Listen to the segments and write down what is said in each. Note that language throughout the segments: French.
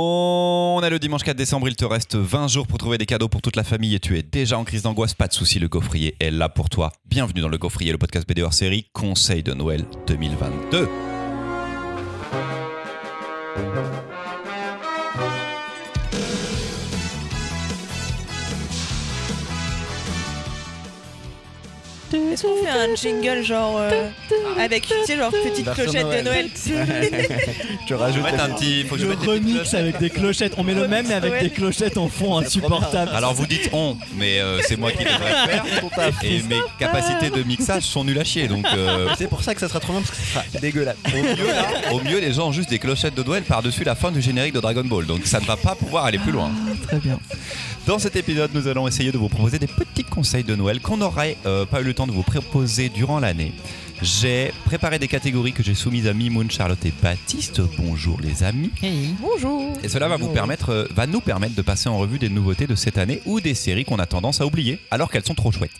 On est le dimanche 4 décembre, il te reste 20 jours pour trouver des cadeaux pour toute la famille et tu es déjà en crise d'angoisse, pas de souci, le gaufrier est là pour toi. Bienvenue dans le gaufrier, le podcast BD hors série, Conseil de Noël 2022. Est-ce qu'on fait un jingle genre euh, avec tu sais genre petite Version clochette de Noël Tu rajoutes mettre un petit. Faut que je Le mette des petites remix clochettes. avec des clochettes. On met le même mais avec des clochettes en fond insupportable. Alors vous dites on, mais euh, c'est moi qui devrais le faire. Et mes capacités de mixage sont nulles à chier, donc euh, C'est pour ça que ça sera trop bien parce que ce sera dégueulasse. au mieux, là, au mieux les gens ont juste des clochettes de Noël par-dessus la fin du générique de Dragon Ball, donc ça ne va pas pouvoir aller plus loin. Très bien. Dans cet épisode, nous allons essayer de vous proposer des petits conseils de Noël qu'on n'aurait euh, pas eu le temps de vous proposer durant l'année. J'ai préparé des catégories que j'ai soumises à Mimoun, Charlotte et Baptiste. Bonjour les amis. Bonjour Et cela va, vous permettre, euh, va nous permettre de passer en revue des nouveautés de cette année ou des séries qu'on a tendance à oublier alors qu'elles sont trop chouettes.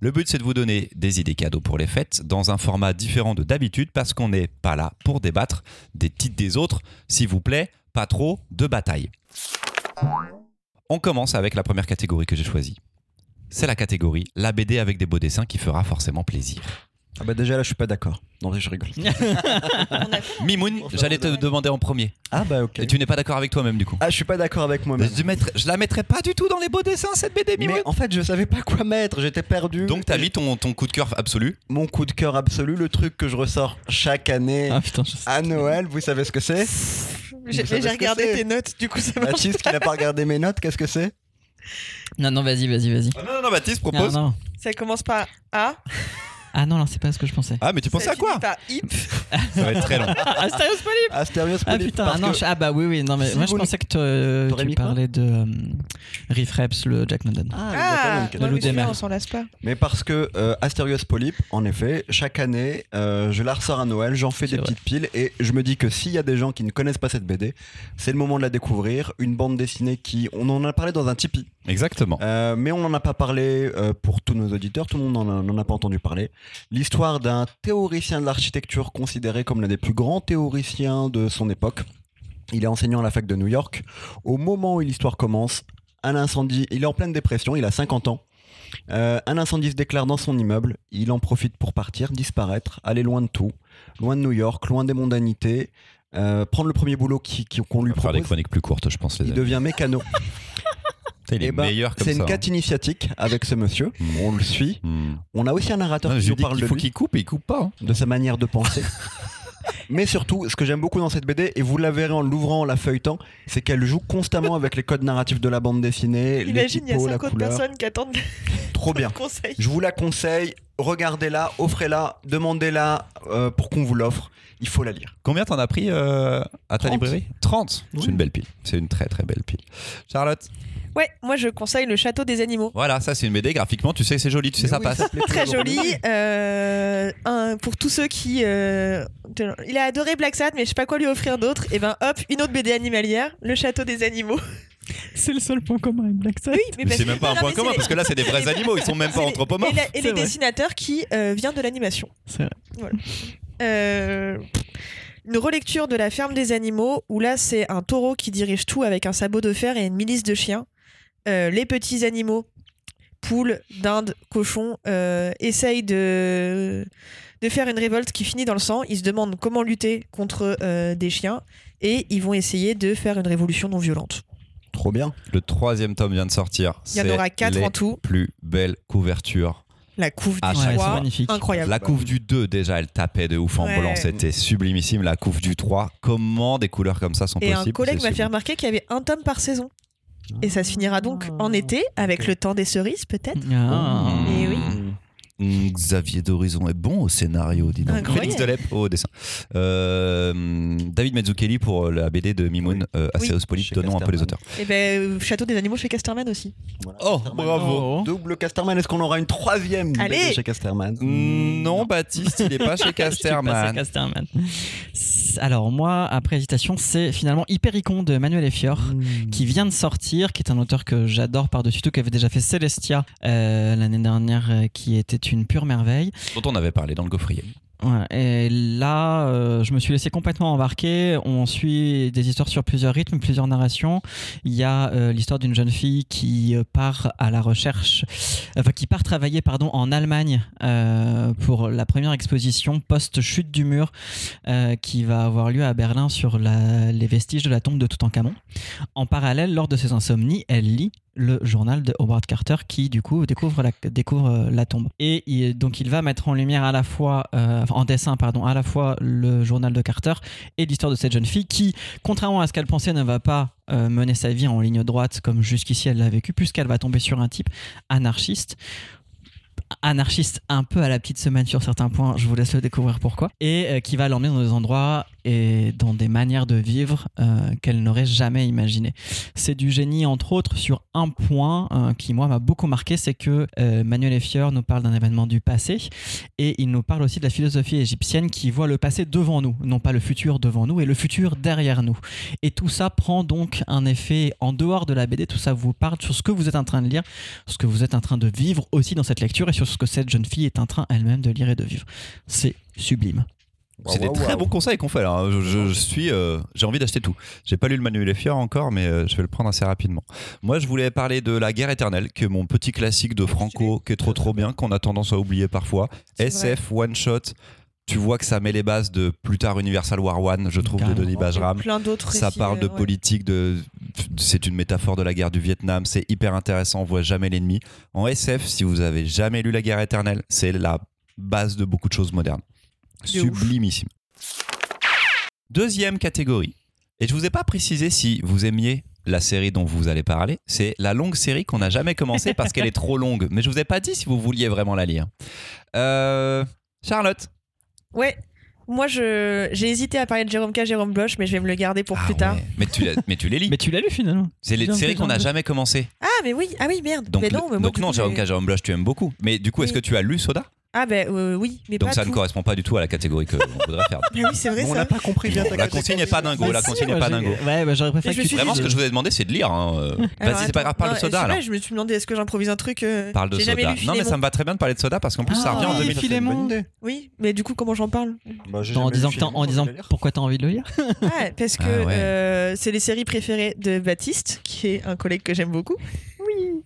Le but c'est de vous donner des idées cadeaux pour les fêtes dans un format différent de d'habitude parce qu'on n'est pas là pour débattre des titres des autres. S'il vous plaît, pas trop de bataille. On commence avec la première catégorie que j'ai choisie. C'est la catégorie la BD avec des beaux dessins qui fera forcément plaisir. Ah bah déjà là je suis pas d'accord. Non je rigole. Mimoun, j'allais te demander en premier. Ah bah ok. Et tu n'es pas d'accord avec toi-même du coup Ah je suis pas d'accord avec moi-même. je, la mettrais pas du tout dans les beaux dessins cette BD Mimoun. Mais en fait je savais pas quoi mettre, j'étais perdu. Donc t'as mis ton, ton coup de cœur absolu. mon coup de cœur absolu, le truc que je ressors chaque année Ah putain, je sais. à Noël, vous savez ce que c'est J'ai regardé tes notes du coup ça Baptiste qui n'a pas regardé mes notes, qu'est-ce que c'est Non, non, vas-y, vas-y, vas-y. Ah non, non, non, Baptiste Non, propose. non. Ça commence par A Ah non, non, c'est pas ce que je pensais. Ah, mais tu pensais à quoi finit par IP Ça va être très long. Ah, Asterios Polyp Asterios Ah Polyp, putain, parce ah, non, que- je- ah bah oui, oui, non mais Si moi je pensais que te- T'aurais tu parlais de euh, Riff Reps, le Jack London. Ah, Ah de on s'en lasse pas Mais parce que euh, Asterios Polyp, en effet, chaque année, euh, je la ressors à Noël, j'en fais des vrai. petites piles et je me dis que s'il y a des gens qui ne connaissent pas cette BD, c'est le moment de la découvrir. Une bande dessinée qui, on en a parlé dans un Tipeee, Exactement. euh, mais on n'en a pas parlé euh, pour tous nos auditeurs, tout le monde n'en a, n'en a pas entendu parler. L'histoire d'un théoricien de l'architecture considéré comme l'un des plus grands théoriciens de son époque. Il est enseignant à la fac de New York. Au moment où l'histoire commence, un incendie, il est en pleine dépression, il a 50 ans. Euh, un incendie se déclare dans son immeuble, il en profite pour partir, disparaître, aller loin de tout, loin de New York, loin des mondanités, euh, prendre le premier boulot qui- qui- qu'on lui va faire des propose. chroniques plus courtes, je pense. Les Il amis. devient mécano. Il est Eh ben, meilleur comme C'est une hein. quête initiatique avec ce monsieur. On le suit. Hmm. On a aussi un narrateur Non, qui je nous parle qu'il de faut qu'il coupe et il coupe pas. hein. de sa manière de penser. Mais surtout, ce que j'aime beaucoup dans cette BD, et vous la verrez en l'ouvrant, en la feuilletant, c'est qu'elle joue constamment avec les codes narratifs de la bande dessinée, les Imagine, il y a typos, la 50 couleur. personnes qui attendent Trop bien. Je vous la conseille, regardez-la, offrez-la, demandez-la euh, pour qu'on vous l'offre. Il faut la lire. Combien t'en as pris euh, à ta 30. librairie? 30 Oui. C'est une belle pile. C'est une très très belle pile. Charlotte? Ouais, moi je conseille le château des animaux Voilà, ça c'est une BD. Graphiquement, tu sais, c'est joli, tu sais, ça Oui, passe. Très joli. euh, un, pour tous ceux qui. euh, il a adoré Black Sad, mais je sais pas quoi lui offrir d'autre. Et ben hop, une autre BD animalière, le château des animaux. C'est le seul point commun avec Black Sad. Oui, Mais parce c'est même pas un point commun parce que là c'est des vrais animaux, ils sont même pas anthropomorphes. Et, la- et les vrai. dessinateurs qui euh, vient de l'animation. C'est vrai. Euh, une relecture de la ferme des animaux où là c'est un taureau qui dirige tout avec un sabot de fer et une milice de chiens. Euh, les petits animaux, poules, dindes, cochons, euh, essayent de, de faire une révolte qui finit dans le sang. Ils se demandent comment lutter contre euh, des chiens et ils vont essayer de faire une révolution non violente. Trop bien. Le troisième tome vient de sortir. Il y en aura quatre en tout. Plus belle couverture. La couve À du chaque Ouais, c'est roi, magnifique. incroyable. La couve du 2, déjà, elle tapait de ouf en Ouais. blanc. C'était sublimissime. La couve du 3, comment des couleurs comme ça sont Et possibles? un collègue m'a fait remarquer qu'il y avait un tome par saison. Et ça se finira donc en été, avec le temps des cerises, peut-être. Ah. Eh oui. Mm, Xavier d'Horizon est bon au scénario, dis donc. Incroyable. Félix Delep au dessin. Euh, David Mazzucchelli pour la BD de Mimoun, Oui. euh, Oui. Donnons un peu les Casterman. auteurs. Et ben, euh, Château des animaux chez Casterman aussi. Voilà, Oh, Casterman. bravo. Oh. Double Casterman, est-ce qu'on aura une troisième Allez. BD chez Casterman? Mm, Non, Baptiste, il est pas chez Je suis pas chez Casterman. Casterman. Alors moi, après hésitation, c'est finalement Hypericon de Manuel Effior. Mm. qui vient de sortir, qui est un auteur que j'adore par-dessus tout, qui avait déjà fait Celestia euh, l'année dernière, euh, qui était une pure merveille. Dont on avait parlé dans le gaufrier. Et là, euh, je me suis laissé complètement embarquer. On suit des histoires sur plusieurs rythmes, plusieurs narrations. Il y a euh, l'histoire d'une jeune fille qui euh, part à la recherche, enfin qui part travailler pardon en Allemagne euh, pour la première exposition post chute du mur qui va avoir lieu à Berlin sur la- les vestiges de la tombe de Toutankhamon. En parallèle, lors de ses insomnies, elle lit le journal de Howard Carter qui du coup découvre la, découvre euh, la tombe. Et donc il va mettre en lumière à la fois, euh, en dessin pardon, à la fois le journal de Carter et l'histoire de cette jeune fille qui, contrairement à ce qu'elle pensait, ne va pas euh, mener sa vie en ligne droite comme jusqu'ici elle l'a vécu, puisqu'elle va tomber sur un type anarchiste anarchiste un peu à la petite semaine sur certains points, je vous laisse le découvrir pourquoi, et euh, qui va l'emmener dans des endroits et dans des manières de vivre euh, qu'elle n'aurait jamais imaginé. C'est du génie entre autres sur un point euh, qui moi m'a beaucoup marqué, c'est que Manuel Effior nous parle d'un événement du passé et il nous parle aussi de la philosophie égyptienne qui voit le passé devant nous, non pas le futur devant nous et le futur derrière nous. Et tout ça prend donc un effet en dehors de la BD, tout ça vous parle sur ce que vous êtes en train de lire, ce que vous êtes en train de vivre aussi dans cette lecture. Et sur ce que cette jeune fille est en train elle-même de lire et de vivre. C'est sublime. C'est des très bons conseils qu'on fait là. hein. Je, je- je suis, euh, j'ai envie d'acheter tout. J'ai pas lu le Manuel Effior encore, mais euh, je vais le prendre assez rapidement. Moi, je voulais parler de La Guerre éternelle, qui est mon petit classique de Franco, qui est trop trop bien, qu'on a tendance à oublier parfois. SF one shot. Tu vois que ça met les bases de plus tard Universal War One, je trouve, de. Denis Bajram. Plein d'autres Ça parle de ouais. politique, de... c'est une métaphore de la guerre du Vietnam, c'est hyper intéressant, on voit jamais l'ennemi. En SF, si vous avez jamais lu La guerre éternelle, c'est la base de beaucoup de choses modernes. Ouf. Sublimissime. Deuxième catégorie, et je vous ai pas précisé si vous aimiez la série dont vous allez parler, c'est la longue série qu'on n'a jamais commencé parce qu'elle est trop longue, mais je vous ai pas dit si vous vouliez vraiment la lire. Euh, Charlotte. Ouais. Moi, je j'ai hésité à parler de Jérôme K, Jérôme Bloch, mais je vais me le garder pour Ah plus tard. ouais, Mais tu, l'as- mais tu les lis. Mais tu l'as lu finalement C'est les Bien séries qu'on n'a jamais commencé. Ah, mais oui, ah oui, merde. Donc, mais non, mais moi, donc du non, coup, Jérôme j'ai- K. Jérôme Blush, tu aimes beaucoup. Mais du coup, est-ce Oui. que tu as lu Soda? Ah, ben euh, oui, mais Donc pas ça tout. ne correspond pas du tout à la catégorie que on voudrait faire. Ah oui, c'est vrai On ça. n'a pas compris bien La consigne n'est pas dingo, la Bah, si, consigne n'est pas dingo. Ouais, bah, j'aurais préféré que tu Vraiment, ce que je vous ai demandé, c'est de lire. hein. Euh, Alors, Vas-y, c'est pas grave, parle de Soda vrai, alors. Je me suis demandé est-ce que j'improvise un truc. euh, Parle de Soda. lu Non, mais ça me va très bien de parler de Soda parce qu'en plus, ça Ah, revient en oui, 2000. Philémon. Oui, mais du coup, comment j'en parle? Bah, en disant, en disant pourquoi t'as envie de le lire? Ah, parce que Ah c'est les séries préférées de Baptiste, qui est un collègue que j'aime beaucoup. Oui.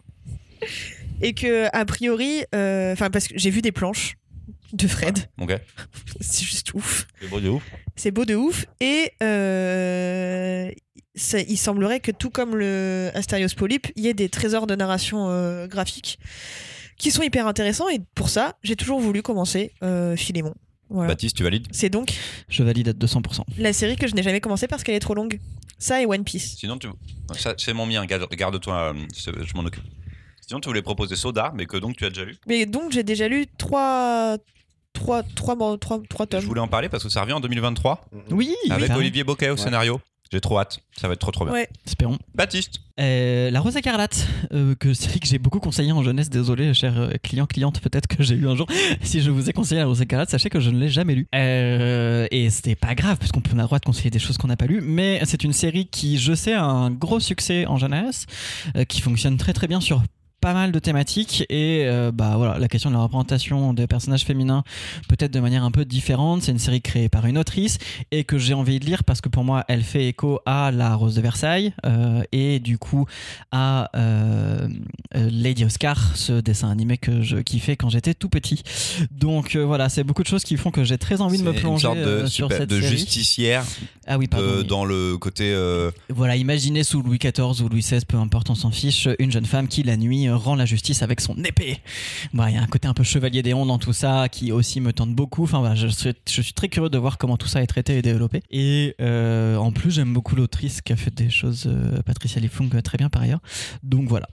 Et que, a priori, euh, enfin, parce que j'ai vu des planches de Fred. Ok. C'est juste ouf. C'est beau de ouf. C'est beau de ouf. Et euh, ça- il semblerait que, tout comme le Asterios Polype, il y ait des trésors de narration euh, graphique qui sont hyper intéressants. Et pour ça, j'ai toujours voulu commencer euh, Philémon. Voilà. Baptiste, tu valides? C'est donc Je valide à 200%. la série que je n'ai jamais commencé parce qu'elle est trop longue. Ça et One Piece. Sinon, tu... c'est mon mien. Garde- Garde-toi, euh, je m'en occupe. Sinon, tu voulais proposer Soda, mais que donc tu as déjà lu. Mais donc j'ai déjà lu trois, trois, trois, trois, trois, trois Je tomes. voulais en parler parce que ça revient en 2023 Oui, avec oui, Olivier Boquet au Ouais. scénario. J'ai trop hâte. Ça va être trop trop bien. Ouais. Espérons. Baptiste. Euh, la Rose écarlate, euh, que série que j'ai beaucoup conseillé en jeunesse, désolé, chers euh, clients, clientes, peut-être que j'ai eu un jour. si je vous ai conseillé la Rose écarlate, sachez que je ne l'ai jamais lu. Euh, et c'était pas grave, parce qu'on a le droit de conseiller des choses qu'on n'a pas lues, mais c'est une série qui, je sais, a un gros succès en jeunesse, euh, qui fonctionne très très bien sur pas mal de thématiques et euh, bah voilà la question de la représentation des personnages féminins peut-être de manière un peu différente c'est une série créée par une autrice et que j'ai envie de lire parce que pour moi elle fait écho à la Rose de Versailles euh, et du coup à euh, Lady Oscar, ce dessin animé que je kiffais quand j'étais tout petit. Donc voilà, c'est beaucoup de choses qui font que j'ai très envie de me plonger une sorte de, sur super- cette de série. justicière Ah oui, pardon. de- dans le côté. Voilà, imaginez sous Louis XIV ou Louis XVI, peu importe, on s'en fiche, une jeune femme qui la nuit euh, rend la justice avec son épée. Voilà, il y a un côté un peu chevalier des ondes dans tout ça qui aussi me tente beaucoup. Enfin suis, je suis très curieux de voir comment tout ça est traité et développé. Et euh, en plus, j'aime beaucoup l'autrice qui a fait des choses, euh, Patricia Lifung, euh, très bien par ailleurs. Donc voilà,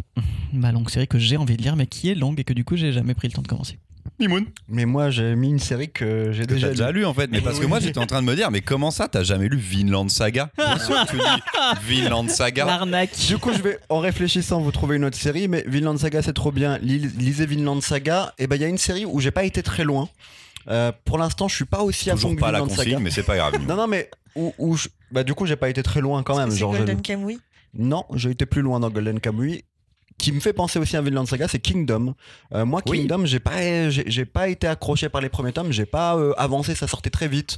ma longue série que j'ai envie de lire, mais qui est longue et que du coup, j'ai jamais pris le temps de commencer. Mimoun. Mais moi, j'ai mis une série que j'ai Que déjà déjà lu en fait, mais parce que moi j'étais en train de me dire, mais comment ça, t'as jamais lu Vinland Saga? Bien sûr que tu lis Vinland Saga. L'arnaque Du coup, je vais, en réfléchissant, vous trouver une autre série, mais Vinland Saga, c'est trop bien. Lis- Lisez Vinland Saga. Et ben, il y a une série où j'ai pas été très loin. Euh, pour l'instant, je suis pas aussi à fond Toujours que pas la Vinland consigne, Saga. mais c'est pas grave. Non, non, mais où, où je- bah, du coup, j'ai pas été très loin quand même. C'est Genre, je- Golden Kamuy. Non, j'ai été plus loin dans Golden Kamuy. Qui me fait penser aussi à Vinland Saga, c'est Kingdom. Euh, moi, Oui. Kingdom, j'ai pas, j'ai pas été accroché par les premiers tomes, j'ai pas euh, avancé, ça sortait très vite.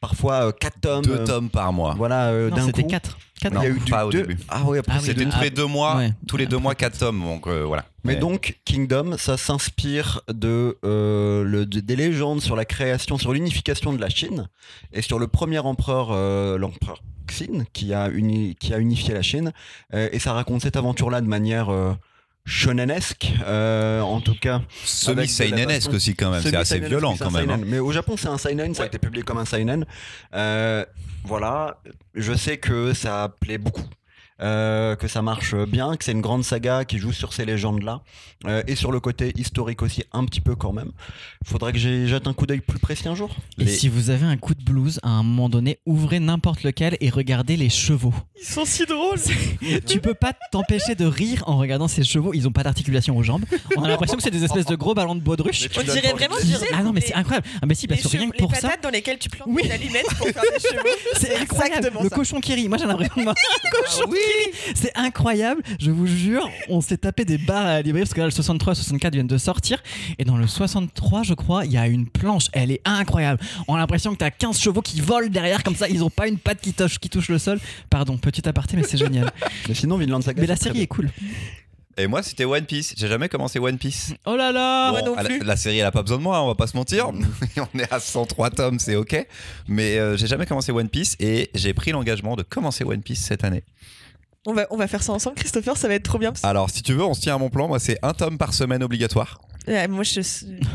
Parfois 4 tomes. Deux euh, tomes par mois. Voilà, euh, d'un c'était coup. 4. Il y a eu du pas au deux- début. Ah oui, après Ah oui, C'était tous les deux mois, Ouais. tous les deux mois quatre tomes, donc euh, voilà. Mais donc, Kingdom, ça s'inspire de, euh, le- de- des légendes sur la création, sur l'unification de la Chine et sur le premier empereur, euh, l'empereur Xin, qui a, uni- qui a unifié la Chine. Euh, et ça raconte cette aventure-là de manière euh, shonenesque, euh, en tout cas. semi Avec de la seinenesque façon- aussi quand même, c'est assez violent quand même. hein. Mais au Japon, c'est un seinen, ça a été publié comme un seinen. Euh, voilà, je sais que ça plaît beaucoup. Euh, que ça marche bien, que c'est une grande saga qui joue sur ces légendes-là, euh, et sur le côté historique aussi un petit peu quand même. Faudrait que j'y jette un coup d'œil plus précis un jour. Et Les- si vous avez un coup de blues, à un moment donné, ouvrez n'importe lequel et regardez les chevaux. Ils sont si drôles. tu peux pas t'empêcher de rire en regardant ces chevaux. Ils ont pas d'articulation aux jambes. On a l'impression que c'est des espèces de gros ballons de baudruche. On dirait vraiment Ah non, mais c'est incroyable. Ah, mais si, parce les que rien que pour les ça. patates dans lesquelles tu plantes Oui. des allumettes pour faire des cheveux. C'est incroyable. exactement Le ça. cochon qui rit. Moi, j'ai l'impression de voir un cochon qui rit. C'est incroyable. Je vous jure, on s'est tapé des barres à la librairie parce que là, le 63 et le 64 viennent de sortir. Et dans le 63, je crois, il y a une planche. Elle est incroyable. On a l'impression que t'as 15 chevaux qui volent derrière comme ça. Ils ont pas une patte qui touche, qui touche le sol. Pardon, petit aparté, mais c'est génial. Mais sinon, Vinland Saga. mais la série est cool. Et moi, c'était One Piece. J'ai jamais commencé One Piece. Oh là là Moi non la, plus. la série, elle a pas besoin de moi, hein, on va pas se mentir. on est à 103 tomes, c'est ok. Mais euh, j'ai jamais commencé One Piece et j'ai pris l'engagement de commencer One Piece cette année. On va, on va faire ça ensemble, Christopher, ça va être trop bien. parce Alors, si tu veux, on se tient à mon plan. Moi, c'est un tome par semaine obligatoire. Ouais, moi, je.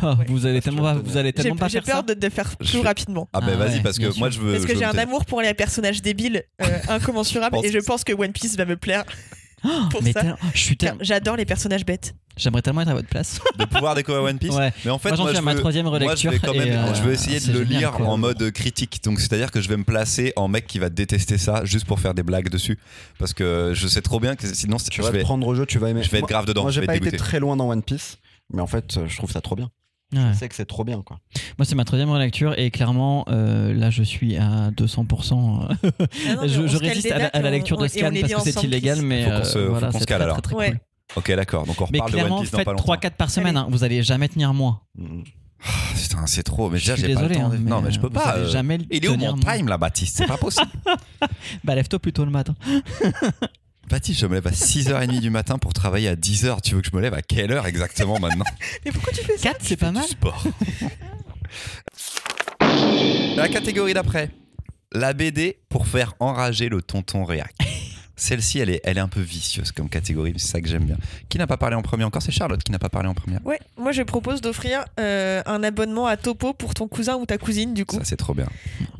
Oh, ouais. Vous allez tellement, pas- vous allez J'ai tellement pas j'ai faire ça. peur de, de faire plus Je- rapidement. Ah, ben Ah vas-y, ouais, parce que moi, je veux. Parce que j'ai un amour pour les personnages débiles euh, incommensurable pense et je pense que One Piece va me plaire. Oh, pour mais ça. tel- je suis Car tellement- J'adore les personnages bêtes. J'aimerais tellement être à votre place. de pouvoir découvrir One Piece. Ouais. Mais en fait, moi, j'en moi, suis je à ma veux- troisième Moi, je relecture. vais quand même, et, euh, je vais essayer de c'est le génial, lire quoi. en mode critique. Donc, c'est-à-dire que je vais me placer en mec qui va détester ça juste pour faire des blagues dessus. Parce que je sais trop bien que sinon, c'est- Tu je vas vais, prendre au jeu, tu vas aimer. je vais être Moi- grave dedans. Moi, je j'ai vais pas être été dégoûté. très loin dans One Piece, mais en fait, euh, je trouve ça trop bien. Ouais. Je sais que c'est trop bien, quoi. Moi, c'est ma troisième relecture et clairement, euh, là, je suis à 200%. Ah non, je je résiste à la, à la lecture on- de Scan parce que c'est illégal, mais Faut qu'on se- euh, faut voilà, qu'on se cale, très, alors. très, très Ouais. cool. Ok, d'accord. Donc, on Mais reparle de One clairement, Piece dans faites pas longtemps. 3-4 par semaine. hein. Vous allez jamais tenir moins. Mm. Ah, Putain, c'est trop. Mais Je déjà, suis j'ai pas le désolé. temps. hein, Non, mais je peux vous pas. euh, jamais Il est où tenir mon time là, Baptiste? C'est pas possible. Bah, lève-toi plutôt le matin. Baptiste, je me lève à 6h30 du matin pour travailler à 10h. Tu veux que je me lève à quelle heure exactement maintenant? Mais pourquoi tu fais ça? 4, c'est pas mal. Du sport. La catégorie d'après. La BD pour faire enrager le tonton réac. Celle-ci, elle est, elle est un peu vicieuse comme catégorie, mais c'est ça que j'aime bien. Qui n'a pas parlé en premier? Encore C'est Charlotte qui n'a pas parlé en première. Ouais, moi je propose d'offrir euh, un abonnement à Topo pour ton cousin ou ta cousine du coup. Ça, c'est trop bien.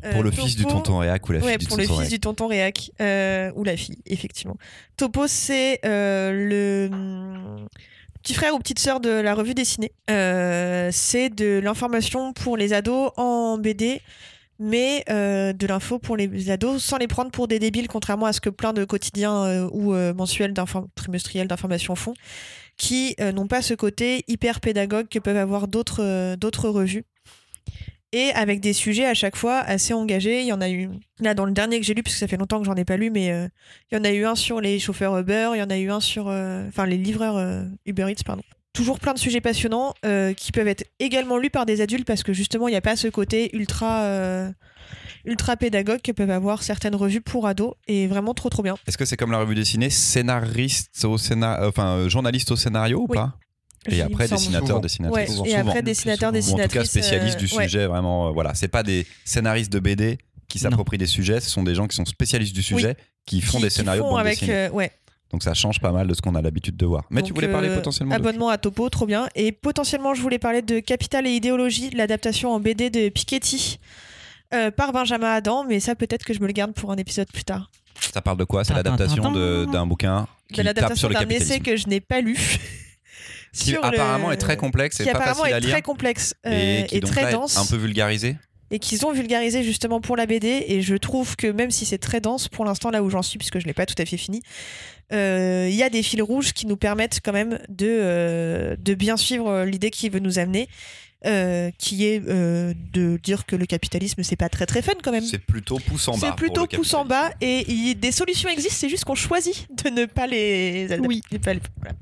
Euh, Pour le fils du tonton réac ou la fille Ouais, du pour le tonton fils réac. du tonton Réac euh, ou la fille, effectivement. Topo, c'est le hum, petit frère ou petite sœur de la revue dessinée. Euh, c'est de l'information pour les ados en BD, mais euh, de l'info pour les ados sans les prendre pour des débiles, contrairement à ce que plein de quotidiens euh, ou euh, mensuels trimestriels d'information font, qui n'ont pas ce côté hyper pédagogue que peuvent avoir d'autres revues et avec des sujets à chaque fois assez engagés. Il y en a eu là dans le dernier que j'ai lu, parce que ça fait longtemps que j'en ai pas lu, mais il y en a eu un sur les chauffeurs Uber, il y en a eu un sur, enfin les livreurs Uber Eats, pardon. Toujours plein de sujets passionnants euh, qui peuvent être également lus par des adultes parce que justement il n'y a pas ce côté ultra euh, ultra pédagogue que peuvent avoir certaines revues pour ados et vraiment trop trop bien. Est-ce que c'est comme la revue dessinée, scénariste au scénar... euh, enfin euh, journaliste au scénario ou Oui. pas? Et après dessinateur, Souvent. dessinatrice. Ouais, souvent, et souvent. après dessinateur, souvent. Ou en tout cas dessinatrice. spécialiste du euh, ouais. sujet, vraiment. euh, voilà, c'est pas des scénaristes de BD qui s'approprient des sujets, ce sont des gens qui sont spécialistes du sujet, qui font Qui- des qui scénarios de font bande avec, dessinée. euh, ouais. Donc ça change pas mal de ce qu'on a l'habitude de voir. Mais tu voulais parler euh, potentiellement de... Abonnement à Topo, trop bien. Et potentiellement, je voulais parler de Capital et idéologie, l'adaptation en BD de Piketty euh, par Benjamin Adam, mais ça peut-être que je me le garde pour un épisode plus tard. Ça parle de quoi? C'est l'adaptation d'un bouquin qui de tape sur l'adaptation le d'un capitalisme. essai que je n'ai pas lu. Qui Sur apparemment le- est très complexe et Qui pas apparemment facile est à lire. très complexe euh, et donc très là est dense. un peu vulgarisé. et qu'ils ont vulgarisé justement pour la BD. Et je trouve que même si c'est très dense, pour l'instant là où j'en suis, puisque je l'ai pas tout à fait fini, euh, il y a des fils rouges qui nous permettent quand même de, euh, de bien suivre l'idée qu'il veut nous amener. euh, qui est euh, de dire que le capitalisme c'est pas très très fun quand même. C'est plutôt pouce en bas. C'est plutôt le pouce en capitalisme. bas et des solutions existent, c'est juste qu'on choisit de ne pas les. Oui. de pas les- voilà.